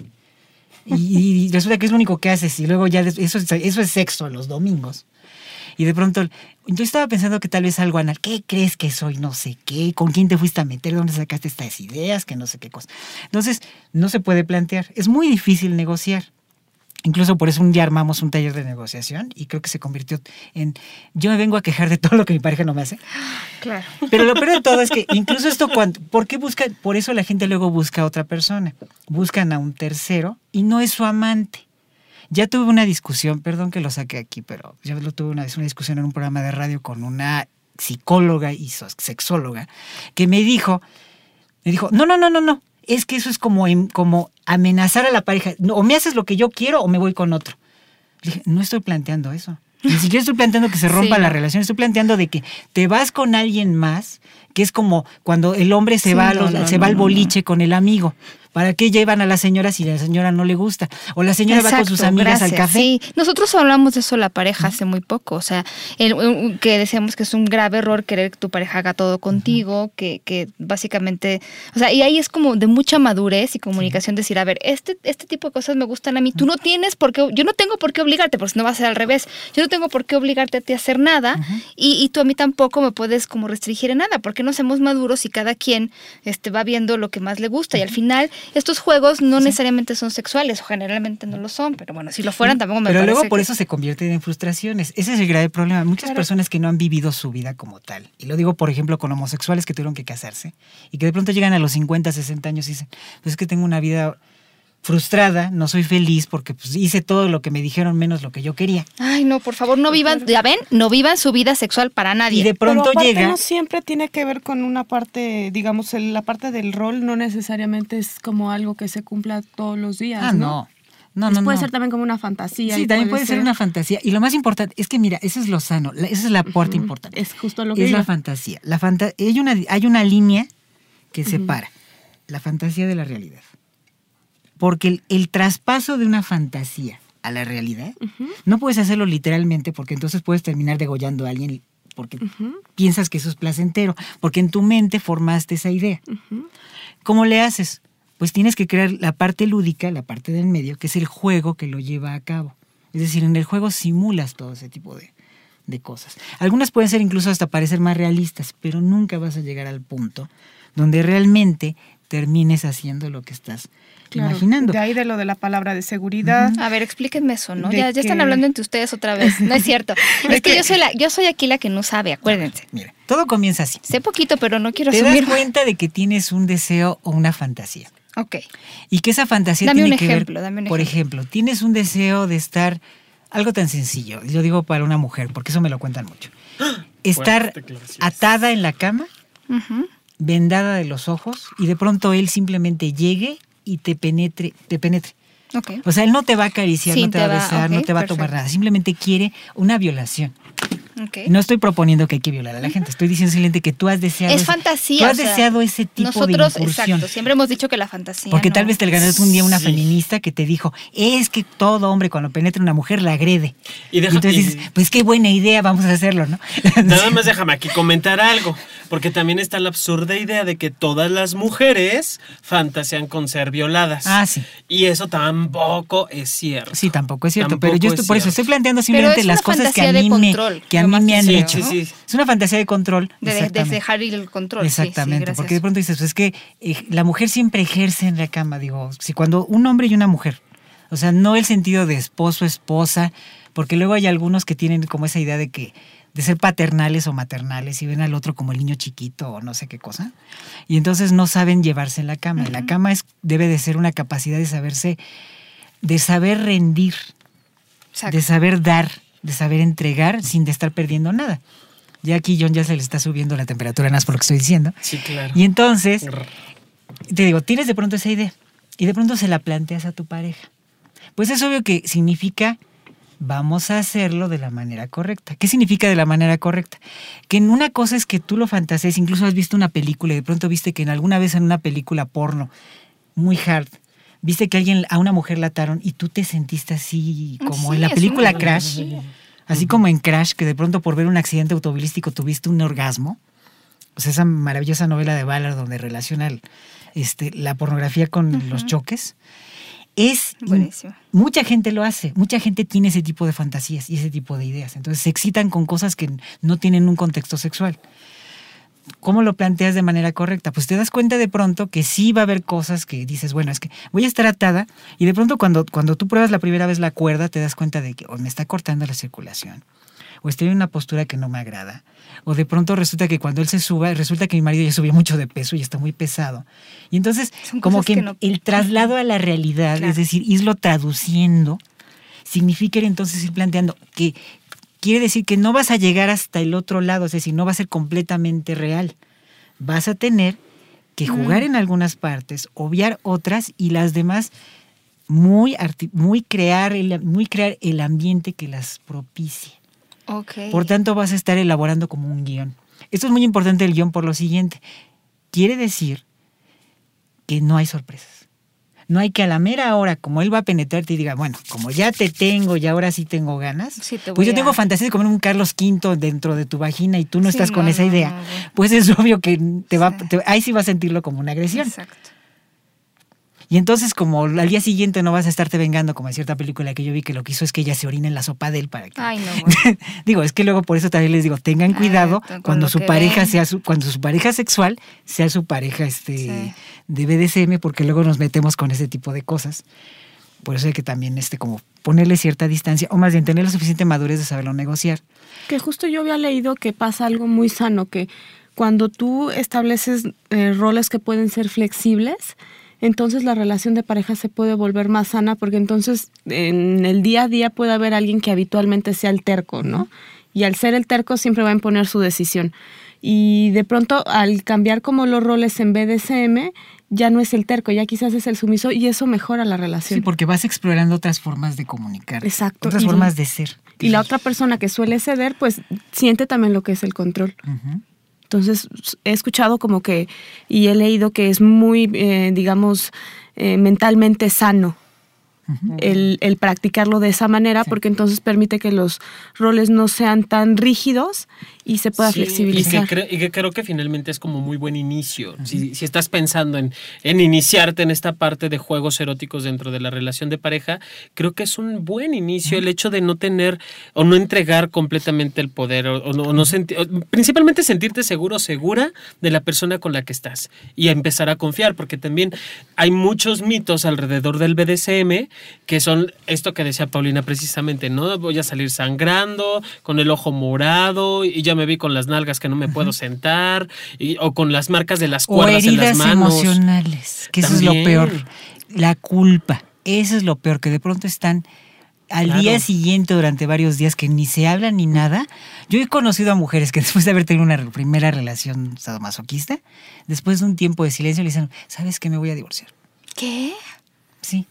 y, resulta que es lo único que haces, y luego ya, eso, eso es sexo los domingos. Y de pronto, yo estaba pensando que tal vez algo anal. ¿Qué crees que soy? No sé qué. ¿Con quién te fuiste a meter? ¿Dónde sacaste estas ideas? Que no sé qué cosa. Entonces, no se puede plantear. Es muy difícil negociar. Incluso por eso un día armamos un taller de negociación y creo que se convirtió en yo me vengo a quejar de todo lo que mi pareja no me hace.
Claro.
Pero lo peor de todo es que incluso esto cuando ¿por qué busca? Por eso la gente luego busca a otra persona. Buscan a un tercero y no es su amante. Ya tuve una discusión, perdón que lo saque aquí, pero ya lo tuve una vez una discusión en un programa de radio con una psicóloga y sexóloga que me dijo me dijo, "No, no, no, no, no es que eso es como, como amenazar a la pareja. o me haces lo que yo quiero o me voy con otro. Le dije, no estoy planteando eso. Ni siquiera estoy planteando que se rompa la relación, estoy planteando de que te vas con alguien más, que es como cuando el hombre se va, se va al boliche con el amigo. ¿Para qué llevan a la señora si la señora no le gusta? O la señora va con sus amigas al café. Sí,
nosotros hablamos de eso la pareja hace muy poco, o sea, que decíamos que es un grave error querer que tu pareja haga todo contigo, que, que básicamente, o sea, y ahí es como de mucha madurez y comunicación decir, a ver, este, este tipo de cosas me gustan a mí, tú no tienes por qué, yo no tengo por qué obligarte, porque si no va a ser al revés, yo no tengo por qué obligarte a ti a hacer nada y, y, tú a mí tampoco me puedes como restringir en nada, porque no somos maduros y cada quien este, va viendo lo que más le gusta y al final estos juegos no necesariamente son sexuales o generalmente no lo son, pero bueno, si lo fueran tampoco me
Pero luego por eso se convierten en frustraciones. Ese es el grave problema. Muchas personas que no han vivido su vida como tal, y lo digo por ejemplo con homosexuales que tuvieron que casarse y que de pronto llegan a los 50, 60 años y dicen, pues es que tengo una vida frustrada, no soy feliz porque pues, hice todo lo que me dijeron menos lo que yo quería.
Ay, no, por favor, no vivan, ya ven, no vivan su vida sexual para nadie.
Y de pronto
Pero
llega.
No siempre tiene que ver con una parte, digamos, la parte del rol no necesariamente es como algo que se cumpla todos los días. Ah,
no. No, no,
puede ser también como una fantasía.
Sí, también puede ser... una fantasía. Y lo más importante es que, mira, eso es lo sano, esa es la parte importante.
Es justo lo que
Es la fantasía. La hay, una, hay una línea que separa la fantasía de la realidad. Porque el, traspaso de una fantasía a la realidad, no puedes hacerlo literalmente porque entonces puedes terminar degollando a alguien porque piensas que eso es placentero, porque en tu mente formaste esa idea. ¿Cómo le haces? Pues tienes que crear la parte lúdica, la parte del medio, que es el juego que lo lleva a cabo. Es decir, en el juego simulas todo ese tipo de, de cosas. Algunas pueden ser incluso hasta parecer más realistas, pero nunca vas a llegar al punto donde realmente termines haciendo lo que estás imaginando.
De ahí de lo de la palabra de seguridad.
A ver, explíquenme eso, ¿no? Ya, ya, están hablando entre ustedes otra vez. No es cierto. es que yo soy, la, yo soy aquí la que no sabe, acuérdense.
Mira, todo comienza así.
Sé poquito, pero no quiero
Te das cuenta de que tienes un deseo o una fantasía.
Ok.
Y que esa fantasía tiene que ver, por ejemplo, tienes un deseo de estar algo tan sencillo, yo digo para una mujer, porque eso me lo cuentan mucho. Estar atada en la cama, vendada de los ojos y de pronto él simplemente llegue y te penetre, te penetre. O sea, él no te va a acariciar, no te, va a besar, no te va a tomar nada, simplemente quiere una violación. No estoy proponiendo que hay que violar a la gente, estoy diciendo simplemente que tú has deseado.
Es fantasía.
Tú has deseado ese tipo
nosotros,
de incursión. Exacto,
siempre hemos dicho que la fantasía.
Porque tal vez te ganas un día una feminista que te dijo, es que todo hombre cuando penetra una mujer la agrede. Y, entonces dices, pues qué buena idea, vamos a hacerlo, ¿no?
Nada más déjame aquí comentar algo, porque también está la absurda idea de que todas las mujeres fantasean con ser violadas.
Ah, sí.
Y eso tampoco es cierto.
Sí, tampoco es cierto, pero yo estoy, por eso estoy planteando simplemente las cosas que a mí me, que a mí me han hecho. Es una fantasía de control.
De, dejar el control.
Exactamente, porque de pronto dices, pues es que eh, la mujer siempre ejerce en la cama, digo, si cuando un hombre y una mujer, o sea, no el sentido de esposo, esposa, porque luego hay algunos que tienen como esa idea de que de ser paternales o maternales y ven al otro como el niño chiquito o no sé qué cosa. Y entonces no saben llevarse en la cama. La cama es, debe de ser una capacidad de saberse, de saber rendir, de saber dar, de saber entregar sin de estar perdiendo nada. Ya aquí John ya se le está subiendo la temperatura, nada más por lo que estoy diciendo.
Sí, claro.
Y entonces, te digo, tienes de pronto esa idea y de pronto se la planteas a tu pareja. Pues es obvio que significa vamos a hacerlo de la manera correcta. ¿Qué significa de la manera correcta? Que en una cosa es que tú lo fantasees, incluso has visto una película y de pronto viste que en alguna vez en una película porno muy hard viste que alguien a una mujer la ataron y tú te sentiste así como en la película Crash. Así como en Crash, que de pronto por ver un accidente automovilístico tuviste un orgasmo. O sea, esa maravillosa novela de Ballard donde relaciona este, la pornografía con los choques. Es
Buenísimo.
Mucha gente lo hace, mucha gente tiene ese tipo de fantasías y ese tipo de ideas. Entonces se excitan con cosas que no tienen un contexto sexual. ¿Cómo lo planteas de manera correcta? Pues te das cuenta de pronto que sí va a haber cosas que dices, bueno, es que voy a estar atada y de pronto cuando, cuando tú pruebas la primera vez la cuerda te das cuenta de que o me está cortando la circulación o estoy en una postura que no me agrada o de pronto resulta que cuando él se suba, resulta que mi marido ya subió mucho de peso y está muy pesado. Y entonces como que, el traslado a la realidad, es decir, irlo traduciendo, significa entonces ir planteando que quiere decir que no vas a llegar hasta el otro lado, es decir, no va a ser completamente real. Vas a tener que jugar en algunas partes, obviar otras y las demás muy, muy, crear, el, muy crear el ambiente que las propicie. Por tanto, vas a estar elaborando como un guion. Esto es muy importante el guion por lo siguiente. Quiere decir que no hay sorpresas. No hay que a la mera hora, como él va a penetrarte y diga, bueno, como ya te tengo y ahora sí tengo ganas, pues yo tengo fantasía de comer un Carlos V dentro de tu vagina y tú no estás con esa idea. pues es obvio que te va, ahí sí va a sentirlo como una agresión. Exacto. Y entonces, como al día siguiente no vas a estarte vengando, como en cierta película que yo vi que lo que hizo es que ella se orina en la sopa de él para que.
Ay, no.
digo, es que luego por eso también les digo, tengan cuidado cuando su pareja sea su, cuando su pareja sexual sea su pareja este de BDSM, porque luego nos metemos con ese tipo de cosas. Por eso hay que también este como ponerle cierta distancia, o más bien tener la suficiente madurez de saberlo negociar.
Que justo yo había leído que pasa algo muy sano, que cuando tú estableces eh, roles que pueden ser flexibles, entonces la relación de pareja se puede volver más sana porque entonces en el día a día puede haber alguien que habitualmente sea el terco, ¿no? Y al ser el terco siempre va a imponer su decisión. Y de pronto al cambiar como los roles en BDSM, ya no es el terco, ya quizás es el sumiso y eso mejora la relación.
Sí, porque vas explorando otras formas de comunicar.
Exacto.
Otras formas de ser.
Y la otra persona que suele ceder, pues siente también lo que es el control. Entonces, he escuchado como que, y he leído que es muy, eh, digamos, eh, mentalmente sano el, el, practicarlo de esa manera, porque entonces permite que los roles no sean tan rígidos y se pueda flexibilizar.
Y que, creo que finalmente es como muy buen inicio. si, si, estás pensando en, en, iniciarte en esta parte de juegos eróticos dentro de la relación de pareja, creo que es un buen inicio el hecho de no tener o no entregar completamente el poder o, no, no sentir, principalmente sentirte seguro, segura de la persona con la que estás y empezar a confiar, porque también hay muchos mitos alrededor del BDSM que son esto que decía Paulina precisamente, ¿no? Voy a salir sangrando, con el ojo morado y ya me vi con las nalgas que no me puedo sentar, o con las marcas de las cuerdas en las manos.
emocionales, que eso es lo peor. La culpa, eso es lo peor, que de pronto están al día siguiente durante varios días que ni se hablan ni nada. Yo he conocido a mujeres que después de haber tenido una primera relación sadomasoquista, después de un tiempo de silencio le dicen, ¿sabes qué? Me voy a divorciar.
¿Qué?
Sí.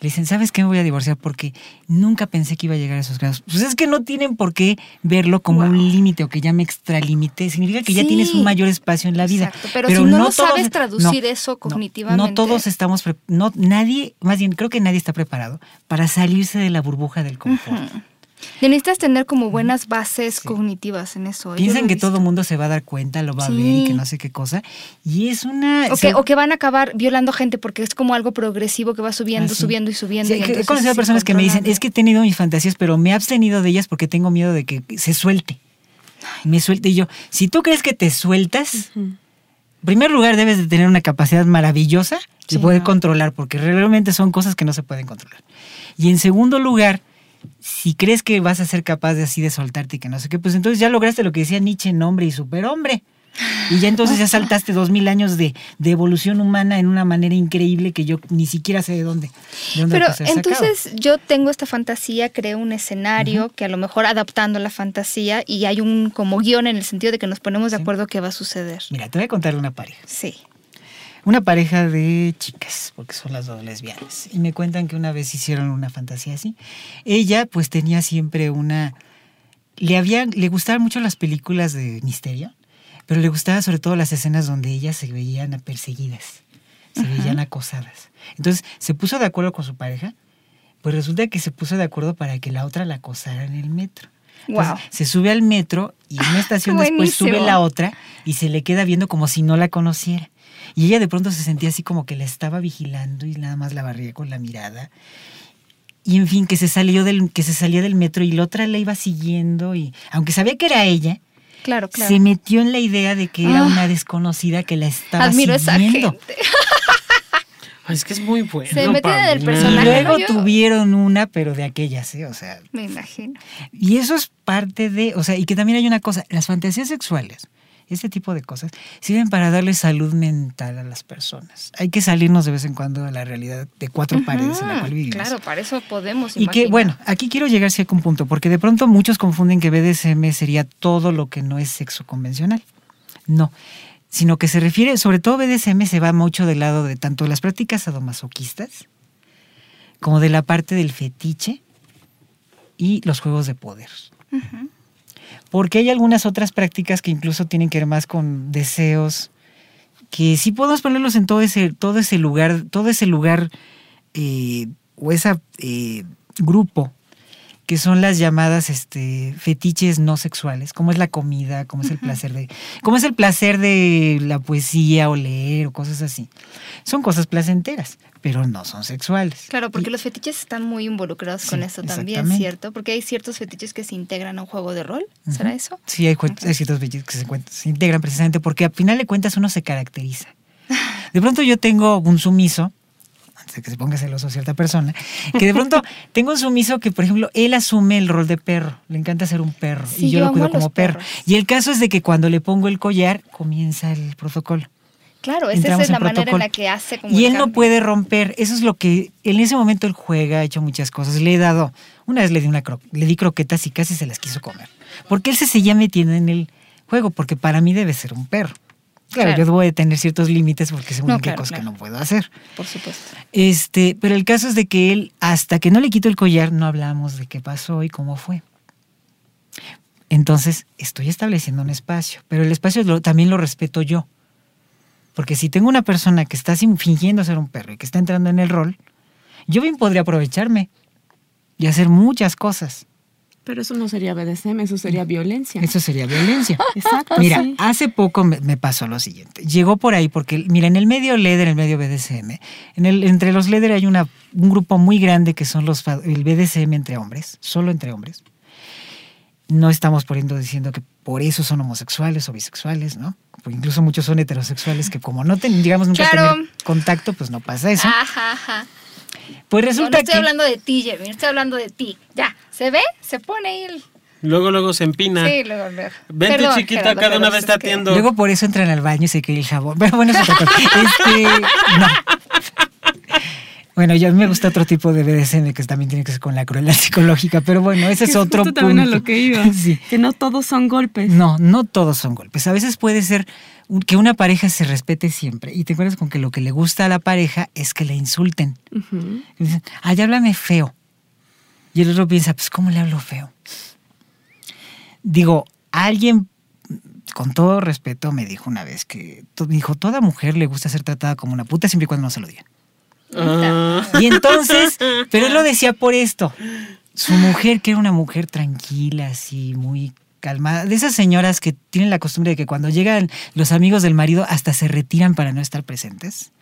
Le dicen, ¿sabes qué me voy a divorciar? Porque nunca pensé que iba a llegar a esos grados. Pues es que no tienen por qué verlo como un límite o que ya me extralimite. Significa que ya tienes un mayor espacio en la vida.
Exacto, pero, si no, no sabes traducir eso cognitivamente.
No, todos estamos, no, nadie, más bien creo que nadie está preparado para salirse de la burbuja del confort.
Necesitas tener como buenas bases cognitivas en eso.
Piensan que todo el mundo se va a dar cuenta, lo va a ver y que no sé qué cosa. Y es una...
O que, van a acabar violando gente porque es como algo progresivo que va subiendo, ah, subiendo y subiendo.
he conocido personas que me dicen, es que he tenido mis fantasías, pero me he abstenido de ellas porque tengo miedo de que se suelte. Me suelte. Y yo, si tú crees que te sueltas, en primer lugar debes de tener una capacidad maravillosa de poder controlar, porque realmente son cosas que no se pueden controlar. Y en segundo lugar, si crees que vas a ser capaz de así de soltarte y que no sé qué, pues entonces ya lograste lo que decía Nietzsche en hombre y superhombre. Y ya entonces ya saltaste dos mil años de, evolución humana en una manera increíble que yo ni siquiera sé de dónde.
Pero entonces yo tengo esta fantasía, creo un escenario que a lo mejor adaptando la fantasía y hay un como guion en el sentido de que nos ponemos de acuerdo qué va a suceder.
Mira, te voy a contar una pareja.
Sí
una pareja de chicas, porque son las dos lesbianas. Y me cuentan que una vez hicieron una fantasía así. Ella pues tenía siempre una... Le, había, le gustaban mucho las películas de misterio, pero le gustaban sobre todo las escenas donde ellas se veían perseguidas, se veían acosadas. Entonces se puso de acuerdo con su pareja, pues resulta que se puso de acuerdo para que la otra la acosara en el metro.
wow.
Se sube al metro y en una estación después sube la otra y se le queda viendo como si no la conociera. Y ella de pronto se sentía así como que la estaba vigilando y nada más la barría con la mirada. Y en fin, que se salió del, que se salía del metro y la otra la iba siguiendo y aunque sabía que era ella,
claro, claro.
se metió en la idea de que era ah. una desconocida que la estaba Admiro siguiendo. Esa gente.
Es que es muy bueno.
Se metió en el personaje.
Y luego tuvieron una, pero de aquellas, ¿eh? O sea.
Me imagino.
Y eso es parte de, o sea, y que también hay una cosa, las fantasías sexuales este tipo de cosas sirven para darle salud mental a las personas. Hay que salirnos de vez en cuando de la realidad de cuatro paredes en la cual vivimos.
Claro, para eso podemos.
Y que, bueno, aquí quiero llegar a un punto, porque de pronto muchos confunden que BDSM sería todo lo que no es sexo convencional. No, sino que se refiere, sobre todo BDSM se va mucho del lado de tanto las prácticas sadomasoquistas como de la parte del fetiche y los juegos de poder porque hay algunas otras prácticas que incluso tienen que ver más con deseos, que sí podemos ponerlos en todo ese, todo ese lugar, todo ese lugar eh, o ese eh, grupo que son las llamadas este, fetiches no sexuales, como es la comida, como es el placer de, como es el placer de la poesía o leer o cosas así. Son cosas placenteras, pero no son sexuales.
Claro, porque los fetiches están muy involucrados con eso también, ¿cierto? Porque hay ciertos fetiches que se integran a un juego de rol, ¿será eso?
Sí, hay, ciertos fetiches que se, se integran precisamente porque al final de cuentas uno se caracteriza. De pronto yo tengo un sumiso que se ponga celoso a cierta persona, que de pronto tengo un sumiso que, por ejemplo, él asume el rol de perro, le encanta ser un perro y yo, lo cuido como perro. Y el caso es de que cuando le pongo el collar, comienza el protocolo.
Claro, esa es la manera en la que hace como
Y él no puede romper, eso es lo que en ese momento él juega, ha hecho muchas cosas, le he dado, una vez le di una le di croquetas y casi se las quiso comer, porque él se seguía metiendo en el juego, porque para mí debe ser un perro. Claro, yo debo de tener ciertos límites porque según no, qué cosas que no puedo hacer.
Por supuesto.
Este, pero el caso es de que él, hasta que no le quito el collar, no hablamos de qué pasó y cómo fue. Entonces, estoy estableciendo un espacio, pero el espacio también lo respeto yo. Porque si tengo una persona que está fingiendo ser un perro y que está entrando en el rol, yo bien podría aprovecharme y hacer muchas cosas.
Pero eso no sería BDSM, eso sería violencia.
Eso sería violencia. Exacto. Mira, hace poco me, pasó lo siguiente. Llegó por ahí porque, mira, en el medio LEDER, en el medio BDSM, en el, entre los LEDER hay una, un grupo muy grande que son los el BDSM entre hombres, solo entre hombres. No estamos poniendo diciendo que por eso son homosexuales o bisexuales, ¿no? Porque incluso muchos son heterosexuales que como no ten, digamos nunca tener contacto, pues no pasa eso.
Ajá, ajá.
Pues resulta no,
estoy hablando de ti, Jeremy, estoy hablando de ti. Ya, ¿se ve? Se pone ahí el...
Luego, luego se empina.
Sí, luego, luego.
Vente, chiquita, cada una vez está atiendo.
Luego por eso entran al baño y se cae el jabón. Pero bueno, eso Este, no. Bueno, yo a mí me gusta otro tipo de BDSM que también tiene que ser con la crueldad psicológica, pero bueno, ese es otro punto.
también a lo que iba. Que no todos son golpes.
No, no todos son golpes. A veces puede ser que una pareja se respete siempre y te acuerdas con que lo que le gusta a la pareja es que le insulten. dicen, ay, háblame feo. Y el otro piensa, pues, ¿cómo le hablo feo? Digo, alguien, con todo respeto, me dijo una vez que, me dijo, toda mujer le gusta ser tratada como una puta siempre y cuando no se lo digan. Ah. Y entonces, pero él lo decía por esto. Su mujer, que era una mujer tranquila, así, muy calmada, de esas señoras que tienen la costumbre de que cuando llegan los amigos del marido hasta se retiran para no estar presentes.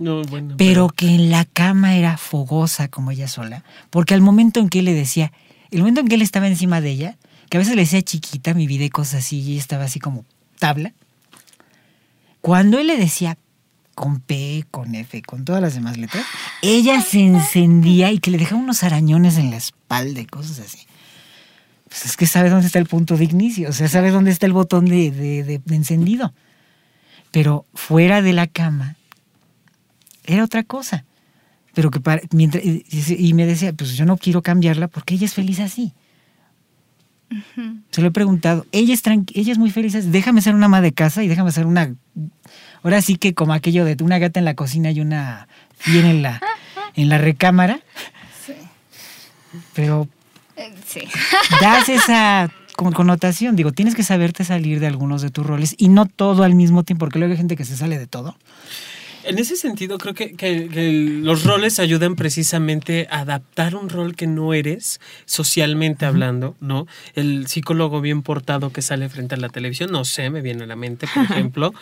No, bueno,
pero, que en la cama era fogosa como ella sola, porque al momento en que él le decía, el momento en que él estaba encima de ella, que a veces le decía chiquita mi vida y cosas así, y estaba así como tabla, cuando él le decía con P, con F, con todas las demás letras, ella se encendía y que le dejaba unos arañones en la espalda y cosas así. Pues es que sabe dónde está el punto de inicio, o sea, sabe dónde está el botón de, encendido. Pero fuera de la cama era otra cosa. Pero que mientras, y me decía, pues yo no quiero cambiarla porque ella es feliz así. Se lo he preguntado. Ella es, ella es muy feliz. Déjame ser una ama de casa y déjame ser una Ahora sí que como aquello de una gata en la cocina y una fiel en la, en la recámara. Sí. Pero eh, sí. das esa connotación. Digo, tienes que saberte salir de algunos de tus roles y no todo al mismo tiempo, porque luego hay gente que se sale de todo.
En ese sentido, creo que, los roles ayudan precisamente a adaptar un rol que no eres, socialmente hablando, ¿no? El psicólogo bien portado que sale frente a la televisión, no sé, me viene a la mente, por ejemplo,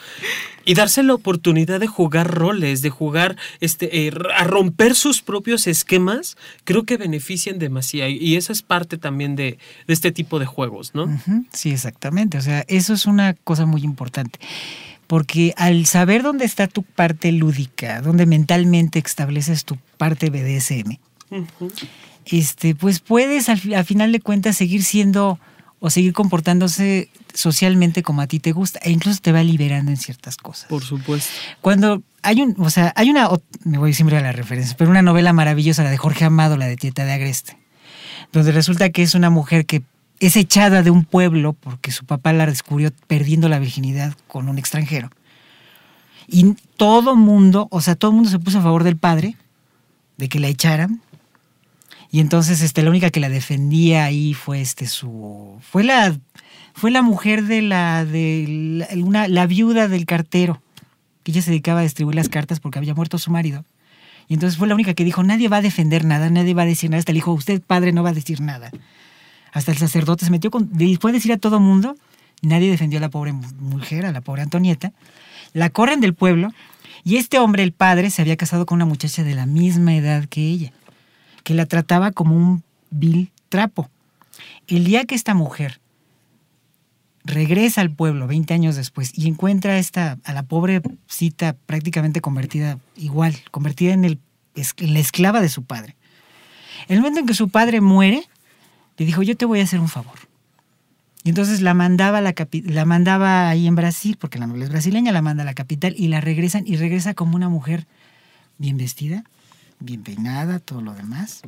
y darse la oportunidad de jugar roles, de jugar, este, eh, a romper sus propios esquemas, creo que benefician demasiado. Y eso es parte también de, este tipo de juegos, ¿no?
Sí, exactamente. O sea, eso es una cosa muy importante porque al saber dónde está tu parte lúdica, dónde mentalmente estableces tu parte BDSM, este, pues puedes al, final de cuentas seguir siendo o seguir comportándose socialmente como a ti te gusta e incluso te va liberando en ciertas cosas.
Por supuesto.
Cuando hay un, o sea, hay una, me voy siempre a la referencia, pero una novela maravillosa, la de Jorge Amado, la de Tieta de Agreste, donde resulta que es una mujer que es echada de un pueblo porque su papá la descubrió perdiendo la virginidad con un extranjero. Y todo mundo, o sea, todo mundo se puso a favor del padre, de que la echaran. Y entonces este, la única que la defendía ahí fue este su. fue la. fue la mujer de la. de la, la viuda del cartero. Que ella se dedicaba a distribuir las cartas porque había muerto su marido. Y entonces fue la única que dijo, nadie va a defender nada, nadie va a decir nada. Hasta le dijo, usted padre no va a decir nada. Hasta el sacerdote se metió con. Después de decir a todo mundo, nadie defendió a la pobre mujer, a la pobre Antonieta. La corren del pueblo y este hombre, el padre, se había casado con una muchacha de la misma edad que ella, que la trataba como un vil trapo. El día que esta mujer regresa al pueblo 20 años después y encuentra a, esta, a la pobrecita prácticamente convertida igual, convertida en la esclava de su padre. El momento en que su padre muere, le dijo, yo te voy a hacer un favor. Y entonces la mandaba, la, la mandaba ahí en Brasil, porque la novela es brasileña, la manda a la capital y la regresan y regresa como una mujer bien vestida, bien peinada, todo lo demás,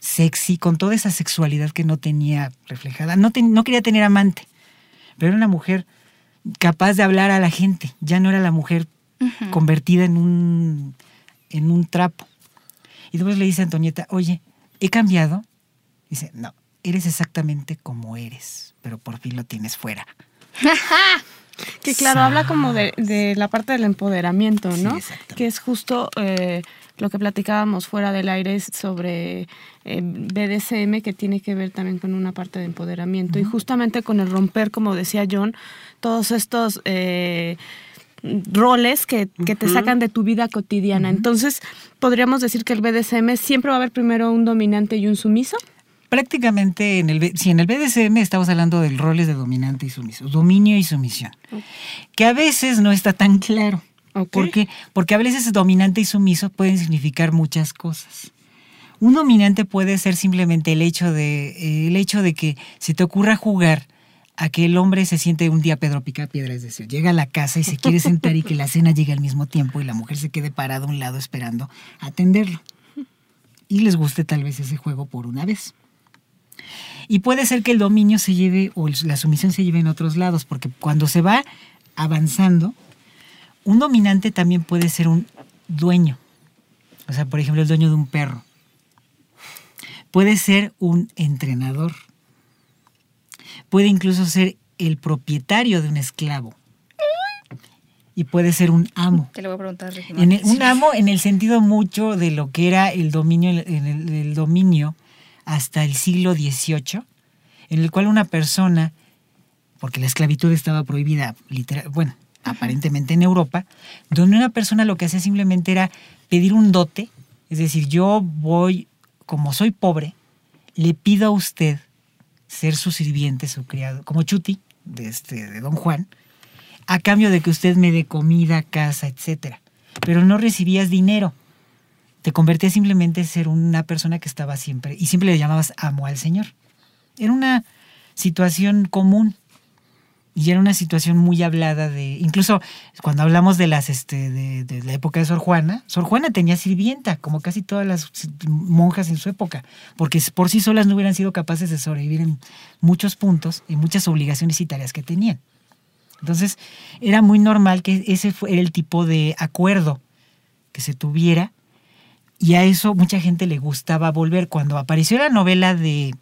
sexy, con toda esa sexualidad que no tenía reflejada. No, no quería tener amante, pero era una mujer capaz de hablar a la gente. Ya no era la mujer convertida en un, en un trapo. Y después le dice a Antonieta, oye, ¿he cambiado? Dice, no, eres exactamente como eres, pero por fin lo tienes fuera.
que claro, habla como de, la parte del empoderamiento, ¿no? que es justo eh, lo que platicábamos fuera del aire sobre eh, BDSM, que tiene que ver también con una parte de empoderamiento. Y justamente con el romper, como decía John, todos estos... Eh, roles que, te sacan de tu vida cotidiana. Entonces, podríamos decir que el BDSM siempre va a haber primero un dominante y un sumiso
prácticamente en el, si en el BDSM estamos hablando del roles de dominante y sumiso, dominio y sumisión, que a veces no está tan claro. ¿Por qué? Porque a veces dominante y sumiso pueden significar muchas cosas. Un dominante puede ser simplemente el hecho de, el hecho de que se te ocurra jugar a que el hombre se siente un día Pedro pica piedra, es decir, llega a la casa y se quiere sentar y que la cena llegue al mismo tiempo y la mujer se quede parada a un lado esperando atenderlo. Y les guste tal vez ese juego por una vez. Y puede ser que el dominio se lleve o la sumisión se lleve en otros lados, porque cuando se va avanzando, un dominante también puede ser un dueño. O sea, por ejemplo, el dueño de un perro. Puede ser un entrenador. Puede incluso ser el propietario de un esclavo. Y puede ser un amo.
Te lo voy a preguntar,
un amo en el sentido mucho de lo que era el dominio, en el dominio hasta el siglo XVIII, en el cual una persona, porque la esclavitud estaba prohibida, literal, bueno, aparentemente en Europa, donde una persona lo que hacía simplemente era pedir un dote, es decir, yo voy, como soy pobre, le pido a usted ser su sirviente, su criado, como Chuti, de, este, de Don Juan, a cambio de que usted me dé comida, casa, etc. Pero no recibías dinero te convertías simplemente en ser una persona que estaba siempre, y siempre le llamabas amo al Señor. Era una situación común y era una situación muy hablada de, incluso cuando hablamos de las, este, de, la época de Sor Juana, Sor Juana tenía sirvienta, como casi todas las monjas en su época, porque por sí solas no hubieran sido capaces de sobrevivir en muchos puntos y muchas obligaciones y tareas que tenían. Entonces, era muy normal que ese fuera el tipo de acuerdo que se tuviera y a eso mucha gente le gustaba volver. Cuando apareció la novela de,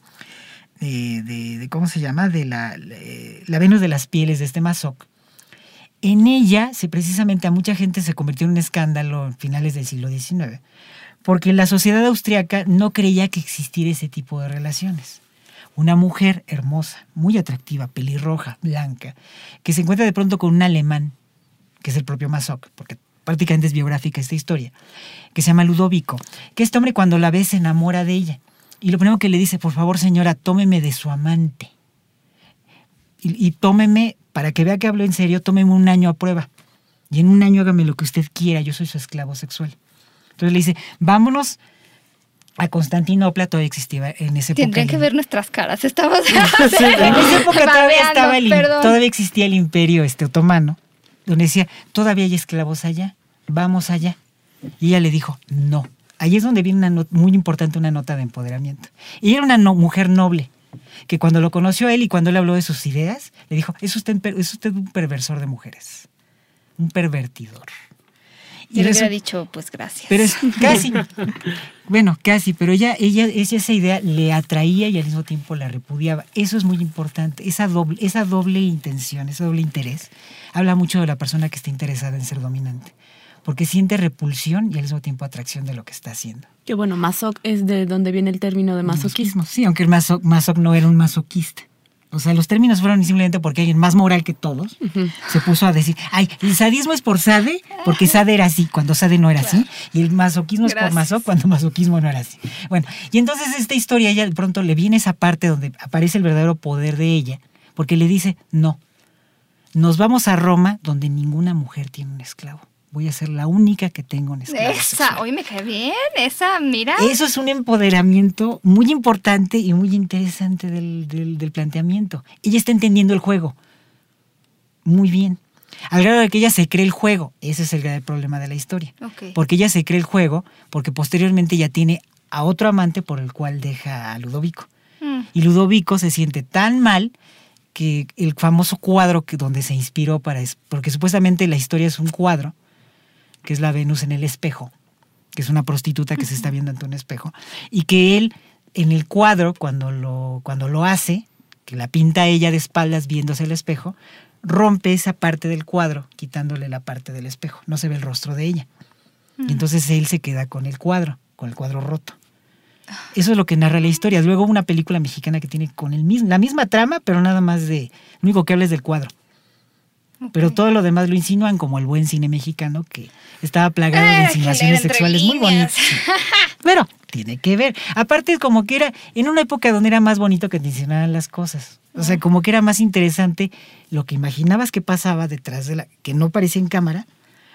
de, ¿cómo se llama? De la, la, Venus de las Pieles de este Mazoc, en ella se, precisamente a mucha gente se convirtió en un escándalo en finales del siglo XIX, porque la sociedad austriaca no creía que existiera ese tipo de relaciones. Una mujer hermosa, muy atractiva, pelirroja, blanca, que se encuentra de pronto con un alemán, que es el propio Mazoc, porque prácticamente es biográfica esta historia, que se llama Ludovico, que este hombre cuando la ve se enamora de ella. Y lo primero que le dice, por favor señora, tómeme de su amante. Y, tómeme, para que vea que hablo en serio, tómeme un año a prueba. Y en un año hágame lo que usted quiera, yo soy su esclavo sexual. Entonces le dice, vámonos a Constantinopla, todavía existía en ese época.
Tendrían que ver nuestras caras, estamos...
en esa época todavía, estaba el, todavía existía el imperio este, otomano donde decía, todavía hay esclavos allá, vamos allá. Y ella le dijo, no. Ahí es donde viene una muy importante una nota de empoderamiento. Y era una mujer noble, que cuando lo conoció a él y cuando él habló de sus ideas, le dijo, es usted, es usted un perversor de mujeres, un pervertidor.
Y le hubiera dicho, pues gracias.
Pero es casi, bueno, casi, pero ella, ella, esa idea le atraía y al mismo tiempo la repudiaba. Eso es muy importante, esa doble, esa doble intención, ese doble interés, habla mucho de la persona que está interesada en ser dominante. Porque siente repulsión y al mismo tiempo atracción de lo que está haciendo.
Que bueno, masoc es de donde viene el término de masoquismo.
Sí, aunque el masoc no era un masoquista. O sea, los términos fueron simplemente porque alguien más moral que todos se puso a decir, ay, el sadismo es por Sade, porque Sade era así, cuando Sade no era así, y el masoquismo es por masoc, cuando masoquismo no era así. Bueno, y entonces esta historia, ella de pronto le viene esa parte donde aparece el verdadero poder de ella, porque le dice, no, nos vamos a Roma, donde ninguna mujer tiene un esclavo voy a ser la única que tengo en esclavo.
Esa, hoy me cae bien, esa, mira.
Eso es un empoderamiento muy importante y muy interesante del, del, planteamiento. Ella está entendiendo el juego muy bien. Al grado de que ella se cree el juego. Ese es el gran problema de la historia. Porque ella se cree el juego, porque posteriormente ya tiene a otro amante por el cual deja a Ludovico. Mm. Y Ludovico se siente tan mal que el famoso cuadro que, donde se inspiró para... Porque supuestamente la historia es un cuadro que es la Venus en el espejo, que es una prostituta que se está viendo ante un espejo, y que él en el cuadro, cuando lo, cuando lo hace, que la pinta ella de espaldas viéndose el espejo, rompe esa parte del cuadro, quitándole la parte del espejo, no se ve el rostro de ella. Y entonces él se queda con el cuadro, con el cuadro roto. Eso es lo que narra la historia. Luego una película mexicana que tiene con el mismo, la misma trama, pero nada más de, lo único que habla es del cuadro. Pero todo lo demás lo insinúan como el buen cine mexicano que estaba plagado de ah, insinuaciones sexuales muy bonitas. Pero tiene que ver. Aparte es como que era en una época donde era más bonito que te insinuaran las cosas. O sea, como que era más interesante lo que imaginabas que pasaba detrás de la que no parecía en cámara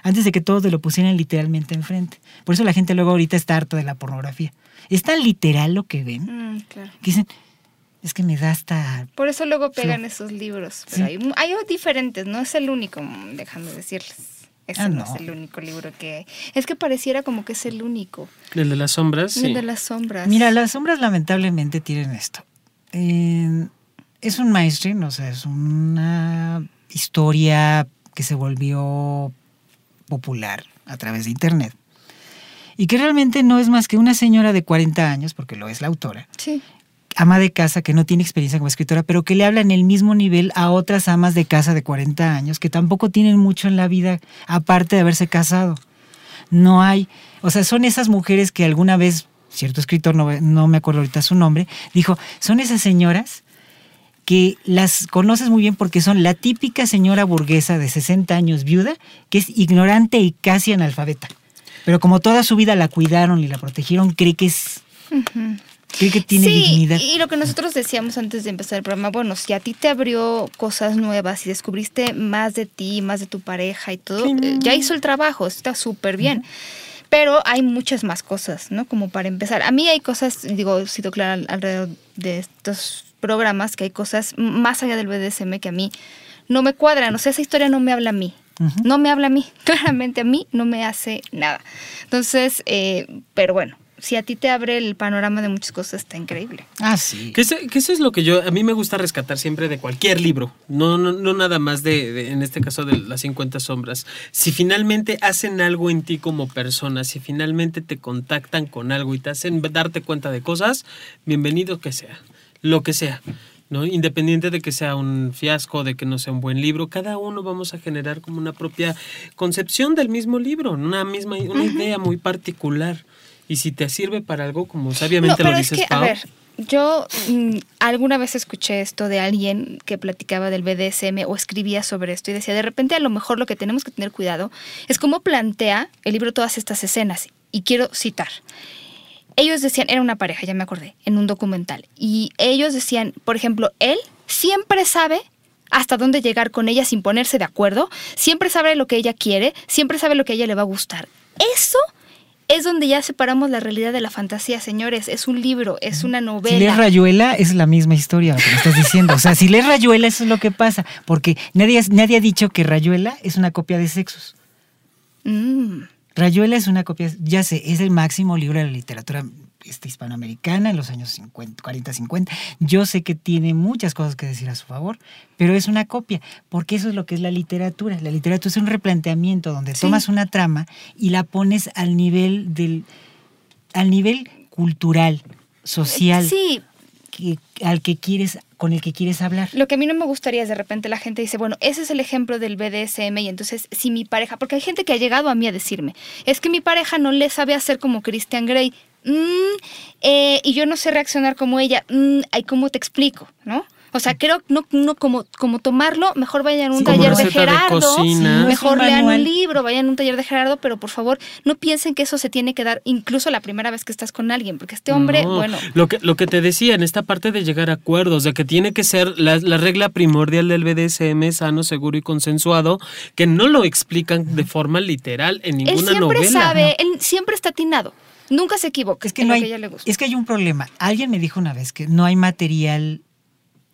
antes de que todos te lo pusieran literalmente enfrente. Por eso la gente luego ahorita está harta de la pornografía. Es tan literal lo que ven
mm,
que dicen, Es que me da hasta...
Por eso luego pegan esos libros. Pero hay, hay, diferentes, no es el único, déjame decirles. Ese ah, no. es el único libro que hay. Es que pareciera como que es el único.
El de las sombras,
El de las sombras.
Mira, las sombras lamentablemente tienen esto. es un mainstream, o sea, es una historia que se volvió popular a través de Internet. Y que realmente no es más que una señora de 40 años, porque lo es la autora,
sí
ama de casa que no tiene experiencia como escritora, pero que le habla en el mismo nivel a otras amas de casa de 40 años que tampoco tienen mucho en la vida aparte de haberse casado. No hay, o sea, son esas mujeres que alguna vez, cierto escritor, no, no me acuerdo ahorita su nombre, dijo, son esas señoras que las conoces muy bien porque son la típica señora burguesa de 60 años viuda, que es ignorante y casi analfabeta. Pero como toda su vida la cuidaron y la protegieron, cree que es que tiene sí,
Y lo que nosotros decíamos antes de empezar el programa, bueno, si a ti te abrió cosas nuevas y descubriste más de ti, más de tu pareja y todo, eh, ya hizo el trabajo, está súper bien. Pero hay muchas más cosas, ¿no? Como para empezar. A mí hay cosas, digo, sido clara alrededor de estos programas, que hay cosas más allá del BDSM que a mí no me cuadran. O sea, esa historia no me habla a mí. No me habla a mí. Claramente a mí no me hace nada. Entonces, eh, pero bueno, si a ti te abre el panorama de muchas cosas, está increíble.
Ah, sí.
Que, eso es lo que yo, a mí me gusta rescatar siempre de cualquier libro, no, no, no nada más de, en este caso, de las 50 sombras. Si finalmente hacen algo en ti como persona, si finalmente te contactan con algo y te hacen darte cuenta de cosas, bienvenido que sea, lo que sea. ¿no? Independiente de que sea un fiasco, de que no sea un buen libro, cada uno vamos a generar como una propia concepción del mismo libro, una misma una idea muy particular. Y si te sirve para algo, como sabiamente lo dices,
es que, A ver, yo mm, alguna vez escuché esto de alguien que platicaba del BDSM o escribía sobre esto y decía, de repente a lo mejor lo que tenemos que tener cuidado es cómo plantea el libro todas estas escenas. Y quiero citar. Ellos decían, era una pareja, ya me acordé, en un documental. Y ellos decían, por ejemplo, él siempre sabe hasta dónde llegar con ella sin ponerse de acuerdo, siempre sabe lo que ella quiere, siempre sabe lo que a ella le va a gustar. Eso es donde ya separamos la realidad de la fantasía, señores. Es un libro, es una novela.
Si lees Rayuela, es la misma historia que me estás diciendo. O sea, si lees Rayuela, eso es lo que pasa. Porque nadie, nadie ha dicho que Rayuela es una copia de sexos.
Mm.
Rayuela es una copia, ya sé, es el máximo libro de la literatura este, hispanoamericana en los años 50, 40, 50. Yo sé que tiene muchas cosas que decir a su favor, pero es una copia, porque eso es lo que es la literatura. La literatura es un replanteamiento donde tomas una trama y la pones al nivel del al nivel cultural, social.
Sí.
al que quieres con el que quieres hablar.
Lo que a mí no me gustaría es de repente la gente dice, bueno, ese es el ejemplo del BDSM y entonces si mi pareja, porque hay gente que ha llegado a mí a decirme, es que mi pareja no le sabe hacer como Christian Grey, Mm, eh, y yo no sé reaccionar como ella, mm, ¿cómo te explico? ¿No? O sea, creo no, no como, como tomarlo, mejor vayan a un taller de Gerardo, mejor lean un libro, vayan a un taller de Gerardo, pero por favor no piensen que eso se tiene que dar incluso la primera vez que estás con alguien, porque este hombre, bueno.
Lo que, lo que te decía en esta parte de llegar a acuerdos, de que tiene que ser la, regla primordial del BDSM sano, seguro y consensuado, que no lo explican de forma literal en ninguna novela.
Él siempre sabe, él siempre está atinado. Nunca se equivoca.
Es que, no hay, es que hay un problema. Alguien me dijo una vez que no hay material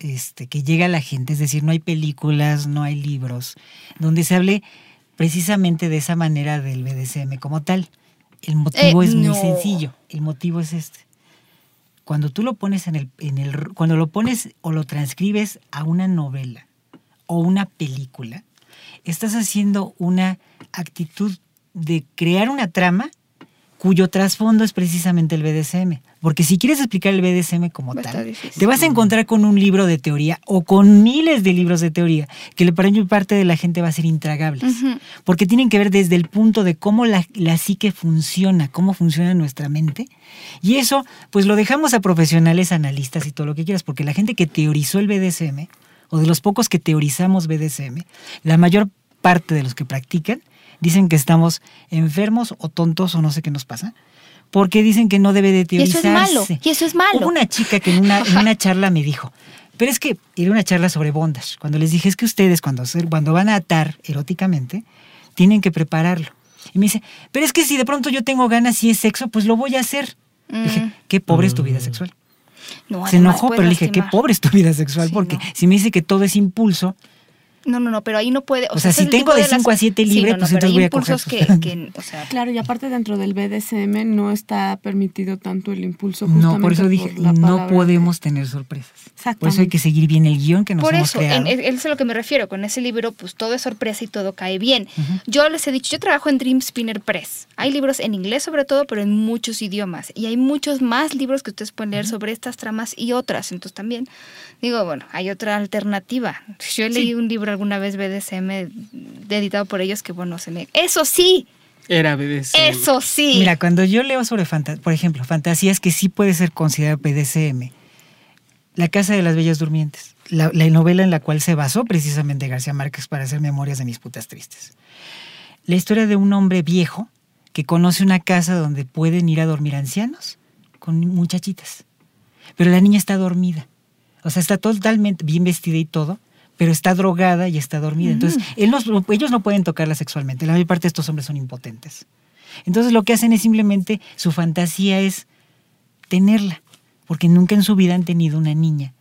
este, que llegue a la gente, es decir, no hay películas, no hay libros, donde se hable precisamente de esa manera del BDSM como tal. El motivo eh, es muy sencillo. El motivo es este. Cuando tú lo pones en el, en el, cuando lo pones o lo transcribes a una novela o una película, estás haciendo una actitud de crear una trama cuyo trasfondo es precisamente el BDSM. Porque si quieres explicar el BDSM como tal, te vas a encontrar con un libro de teoría o con miles de libros de teoría que para parte de la gente va a ser intragables. Porque tienen que ver desde el punto de cómo la, la psique funciona, cómo funciona nuestra mente. Y eso, pues lo dejamos a profesionales, analistas y todo lo que quieras, porque la gente que teorizó el BDSM, o de los pocos que teorizamos BDSM, la mayor parte de los que practican, dicen que estamos enfermos o tontos o no sé qué nos pasa. Porque dicen que no debe de teorizarse.
Y eso es malo. Y eso es malo.
Hubo una chica que en una, en una charla me dijo, pero es que era una charla sobre bondage. Cuando les dije, es que ustedes cuando, cuando van a atar eróticamente, tienen que prepararlo. Y me dice, pero es que si de pronto yo tengo ganas y es sexo, pues lo voy a hacer. Dije, mm. qué pobre es tu vida sexual. se enojó, pero le dije, qué pobre es tu vida sexual, porque si me dice que todo es impulso,
no, no, no, pero ahí no puede.
O, sea, si tengo de 5 a 7 libre, pues entonces voy a coger.
Que, o sea, claro, y aparte dentro del BDSM no está permitido tanto el impulso.
No, por eso dije, no podemos tener sorpresas. Por eso hay que seguir bien el guion que nos por hemos eso, creado.
eso es a lo que me refiero. Con ese libro, pues todo es sorpresa y todo cae bien. Yo les he dicho, yo trabajo en Dream Spinner Press. Hay libros en inglés sobre todo, pero en muchos idiomas. Y hay muchos más libros que ustedes pueden leer sobre estas tramas y otras. Entonces también digo, bueno, hay otra alternativa. Yo leí un libro alguna vez BDSM editado por ellos que, bueno, se me... Eso sí.
Era BDSM.
Eso sí.
Mira, cuando yo leo sobre, por ejemplo, fantasías que sí puede ser considerado BDSM, La Casa de las Bellas Durmientes, la, novela en la cual se basó precisamente García Márquez para hacer memorias de mis putas tristes. La historia de un hombre viejo que conoce una casa donde pueden ir a dormir ancianos con muchachitas. Pero la niña está dormida o sea, está totalmente bien vestida y todo, pero está drogada y está dormida. Entonces, ellos no pueden tocarla sexualmente. La mayor parte de estos hombres son impotentes. Entonces, lo que hacen es simplemente, su fantasía es tenerla, porque nunca en su vida han tenido una niña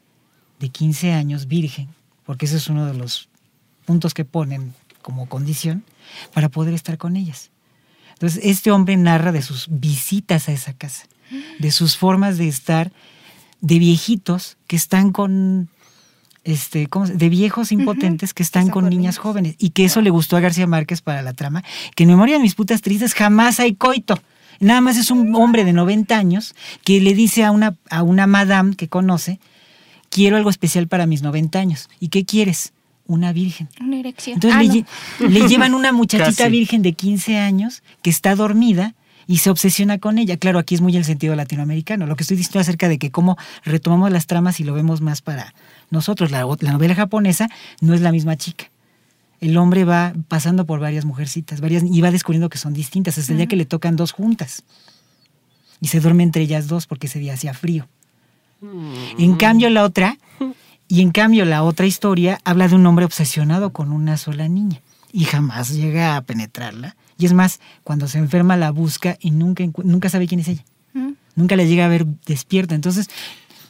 de 15 años virgen, porque ese es uno de los puntos que ponen como condición para poder estar con ellas. Entonces, este hombre narra de sus visitas a esa casa, de sus formas de estar de viejitos que están con este, de viejos impotentes que están con niñas jóvenes y que eso le gustó a García Márquez para la trama, que en memoria de mis putas tristes jamás hay coito. Nada más es un hombre de 90 años que le dice a una, a una madame que conoce, quiero algo especial para mis 90 años. ¿Y qué quieres? Una virgen.
Una erección.
Entonces ah, le, le, llevan una muchachita virgen de 15 años que está dormida y se obsesiona con ella. Claro, aquí es muy el sentido latinoamericano. Lo que estoy diciendo acerca de que cómo retomamos las tramas y lo vemos más para nosotros. La, novela japonesa no es la misma chica. El hombre va pasando por varias mujercitas, varias, y va descubriendo que son distintas, hasta el día que le tocan dos juntas. Y se duerme entre ellas dos porque ese día hacía frío. Mm. En cambio, la otra, y en cambio, la otra historia habla de un hombre obsesionado con una sola niña y jamás llega a penetrarla y es más, cuando se enferma la busca y nunca, nunca sabe quién es ella. Mm. Nunca la llega a ver despierta. Entonces,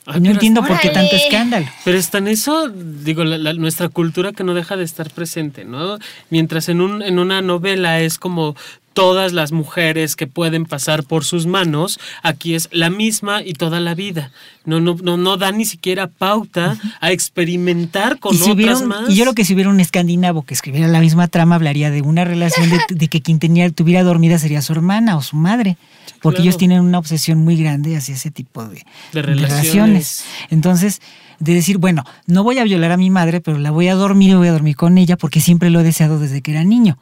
no entiendo por qué tanto escándalo.
Pero está en eso, digo, nuestra cultura que no deja de estar presente, ¿no? Mientras en, un, en una novela es como todas las mujeres que pueden pasar por sus manos, aquí es la misma y toda la vida. No, no, no, no da ni siquiera pauta a experimentar con otras más.
Y yo creo que si hubiera un escandinavo que escribiera la misma trama, hablaría de una relación de, que quien tenía, tuviera dormida sería su hermana o su madre. Porque ellos tienen una obsesión muy grande hacia ese tipo de, relaciones. Entonces, de decir, bueno, no voy a violar a mi madre, pero la voy a dormir y voy a dormir con ella porque siempre lo he deseado desde que era niño.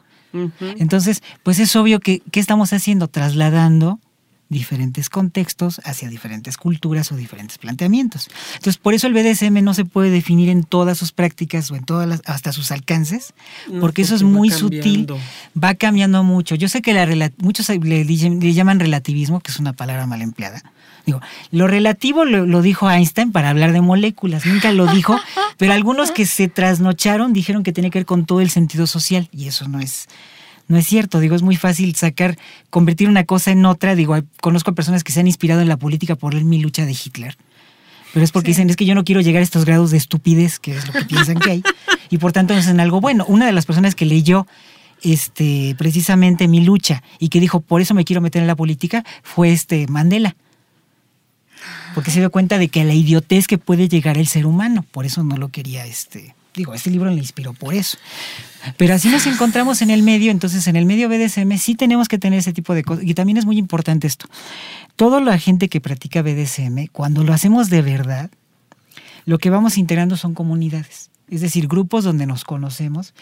Entonces, pues es obvio que ¿qué estamos haciendo? Trasladando diferentes contextos hacia diferentes culturas o diferentes planteamientos. Entonces, por eso el BDSM no se puede definir en todas sus prácticas o en todas las, hasta sus alcances, porque, eso es muy sutil, va cambiando mucho. Yo sé que la, muchos le, le, llaman relativismo, que es una palabra mal empleada. Digo, lo relativo lo, lo, dijo Einstein para hablar de moléculas, nunca lo dijo, pero algunos que se trasnocharon dijeron que tenía que ver con todo el sentido social, y eso no es, no es cierto. Digo, es muy fácil sacar, convertir una cosa en otra. Digo, conozco a personas que se han inspirado en la política por leer mi lucha de Hitler. Pero es porque dicen, es que yo no quiero llegar a estos grados de estupidez, que es lo que piensan que hay. Y por tanto hacen algo bueno. Una de las personas que leyó este, precisamente mi lucha y que dijo, por eso me quiero meter en la política, fue este Mandela. Porque se dio cuenta de que la idiotez que puede llegar el ser humano. Por eso no lo quería este, digo, este libro le inspiró por eso. Pero así nos encontramos en el medio, entonces en el medio BDSM sí tenemos que tener ese tipo de cosas. Y también es muy importante esto. Toda la gente que practica BDSM, cuando lo hacemos de verdad, lo que vamos integrando son comunidades. Es decir, grupos donde nos conocemos,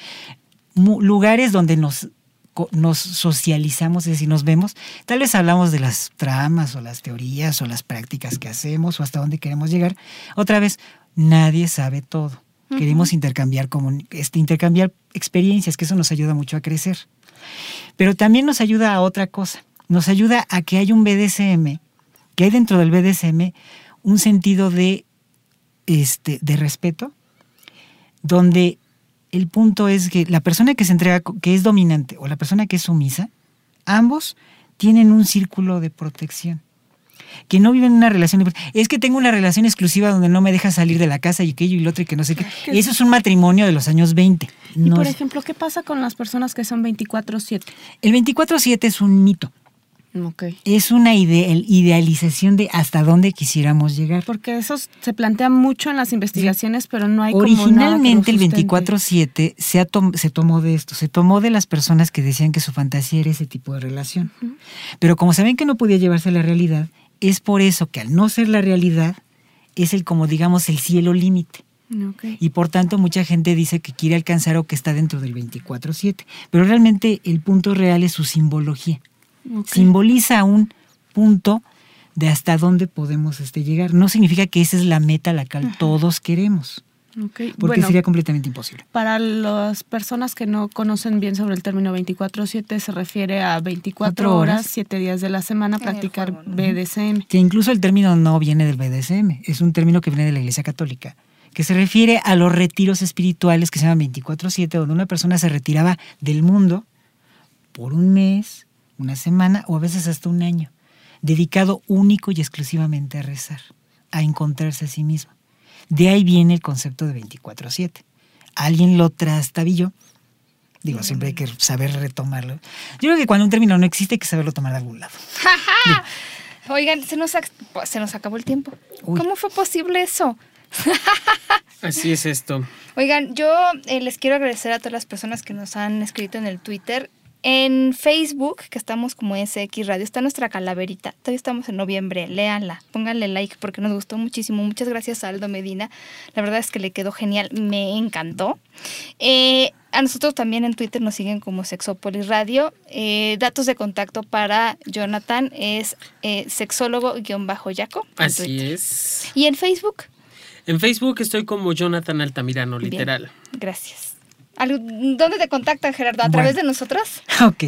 lugares donde nos, nos socializamos, es decir, nos vemos. Tal vez hablamos de las tramas o las teorías o las prácticas que hacemos o hasta dónde queremos llegar. Otra vez, nadie sabe todo. Queremos intercambiar, este, intercambiar experiencias, que eso nos ayuda mucho a crecer. Pero también nos ayuda a otra cosa. Nos ayuda a que haya un BDSM, que hay dentro del BDSM un sentido de, este, de respeto, donde el punto es que la persona que se entrega, que es dominante, o la persona que es sumisa, ambos tienen un círculo de protección. Que no viven una relación. Es que tengo una relación exclusiva donde no me deja salir de la casa y aquello y lo otro y que no sé qué. Eso es un matrimonio de los años 20.
y por ejemplo, ¿qué pasa con las personas que son 24/7?
El 24/7 es un mito. Es una idealización de hasta dónde quisiéramos llegar.
Porque eso se plantea mucho en las investigaciones, pero no hay
Originalmente como nada el 24-7 se, se tomó de esto, se tomó de las personas que decían que su fantasía era ese tipo de relación. Pero como saben que no podía llevarse a la realidad, es por eso que al no ser la realidad, es el como digamos el cielo límite. Y por tanto mucha gente dice que quiere alcanzar o que está dentro del 24-7. Pero realmente el punto real es su simbología. Simboliza un punto de hasta dónde podemos este, llegar. No significa que esa es la meta a la cual todos queremos. Porque sería completamente imposible.
Para las personas que no conocen bien sobre el término 24-7, se refiere a 24 horas, 7 días de la semana, practicar BDSM.
Que incluso el término no viene del BDSM, es un término que viene de la Iglesia Católica, que se refiere a los retiros espirituales que se llaman 24-7, donde una persona se retiraba del mundo por un mes, una semana o a veces hasta un año, dedicado único y exclusivamente a rezar, a encontrarse a sí mismo. De ahí viene el concepto de 24/7. Alguien lo trastabilló. Digo, siempre hay que saber retomarlo. Yo creo que cuando un término no existe hay que saberlo tomar de algún lado.
Oigan, se nos, se nos acabó el tiempo. ¿Cómo fue posible eso?
Así es esto.
Oigan, yo eh, les quiero agradecer a todas las personas que nos han escrito en el Twitter. En Facebook, que estamos como SX Radio, está nuestra calaverita. Todavía estamos en noviembre. Léanla, pónganle like porque nos gustó muchísimo. Muchas gracias a Aldo Medina. La verdad es que le quedó genial. Me encantó. Eh, a nosotros también en Twitter nos siguen como Sexópolis Radio. Eh, datos de contacto para Jonathan es eh, sexólogo-yaco.
Así es.
¿Y en Facebook?
En Facebook estoy como Jonathan Altamirano, literal.
gracias. ¿Dónde te contactan, Gerardo? ¿A través de nosotros?
Ok.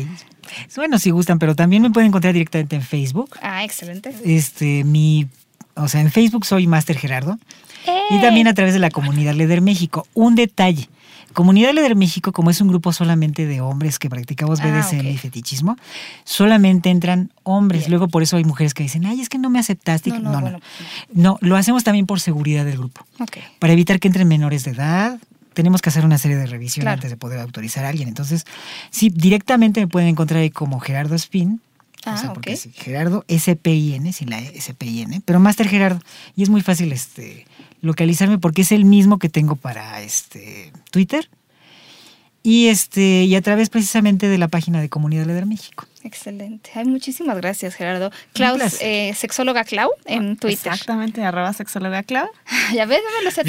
Bueno, si gustan, pero también me pueden encontrar directamente en Facebook.
Ah, excelente.
Este, mi, o sea, en Facebook soy Master Gerardo. Y ¡Eh! también a través de la comunidad Leder México. Un detalle. Comunidad Leder México, como es un grupo solamente de hombres que practicamos ah, BDSM y fetichismo, solamente entran hombres. Luego por eso hay mujeres que dicen, ay, es que no me aceptaste. No, no, no. Pues no. lo hacemos también por seguridad del grupo. Para evitar que entren menores de edad, tenemos que hacer una serie de revisiones antes de poder autorizar a alguien. Entonces, sí, directamente me pueden encontrar ahí como Gerardo Spin. o ah, sea, porque es Gerardo S-P-I-N, sin la S-P-I-N, pero Master Gerardo. Y es muy fácil este, localizarme porque es el mismo que tengo para este, Twitter y, este, y a través precisamente de la página de Comunidad Leder México.
Excelente. Ay, muchísimas gracias, Gerardo. Klaus, eh, sexóloga Clau en Twitter.
Exactamente, arroba sexóloga Clau.
ya ves, no me lo sé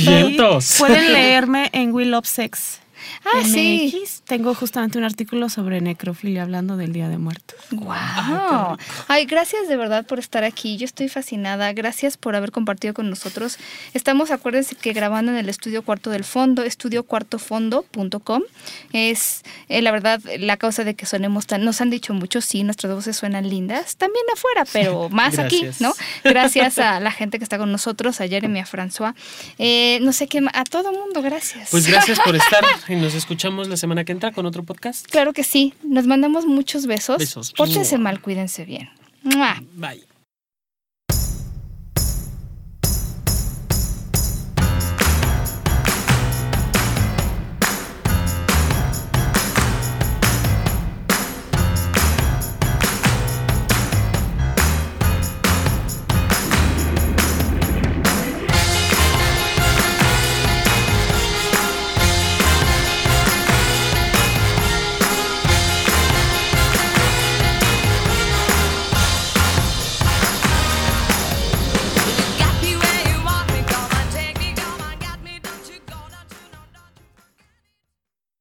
Pueden leerme en We Love Sex. Ah, sí. Tengo justamente un artículo sobre necrofilia hablando del Día de Muertos.
¡Wow! Ay, gracias de verdad por estar aquí. Yo estoy fascinada. Gracias por haber compartido con nosotros. Estamos, acuérdense que grabando en el estudio cuarto del fondo, estudiocuartofondo.com. Es eh, la verdad la causa de que sonemos tan. Nos han dicho mucho, sí, nuestras voces suenan lindas. También afuera, pero más aquí, ¿no? Gracias a la gente que está con nosotros, a Jeremy, a François. Eh, no sé qué, a todo mundo, gracias.
Pues gracias por estar nos escuchamos la semana que entra con otro podcast.
Claro que sí. Nos mandamos muchos besos. Besos. Pórtense mal, cuídense bien.
Bye.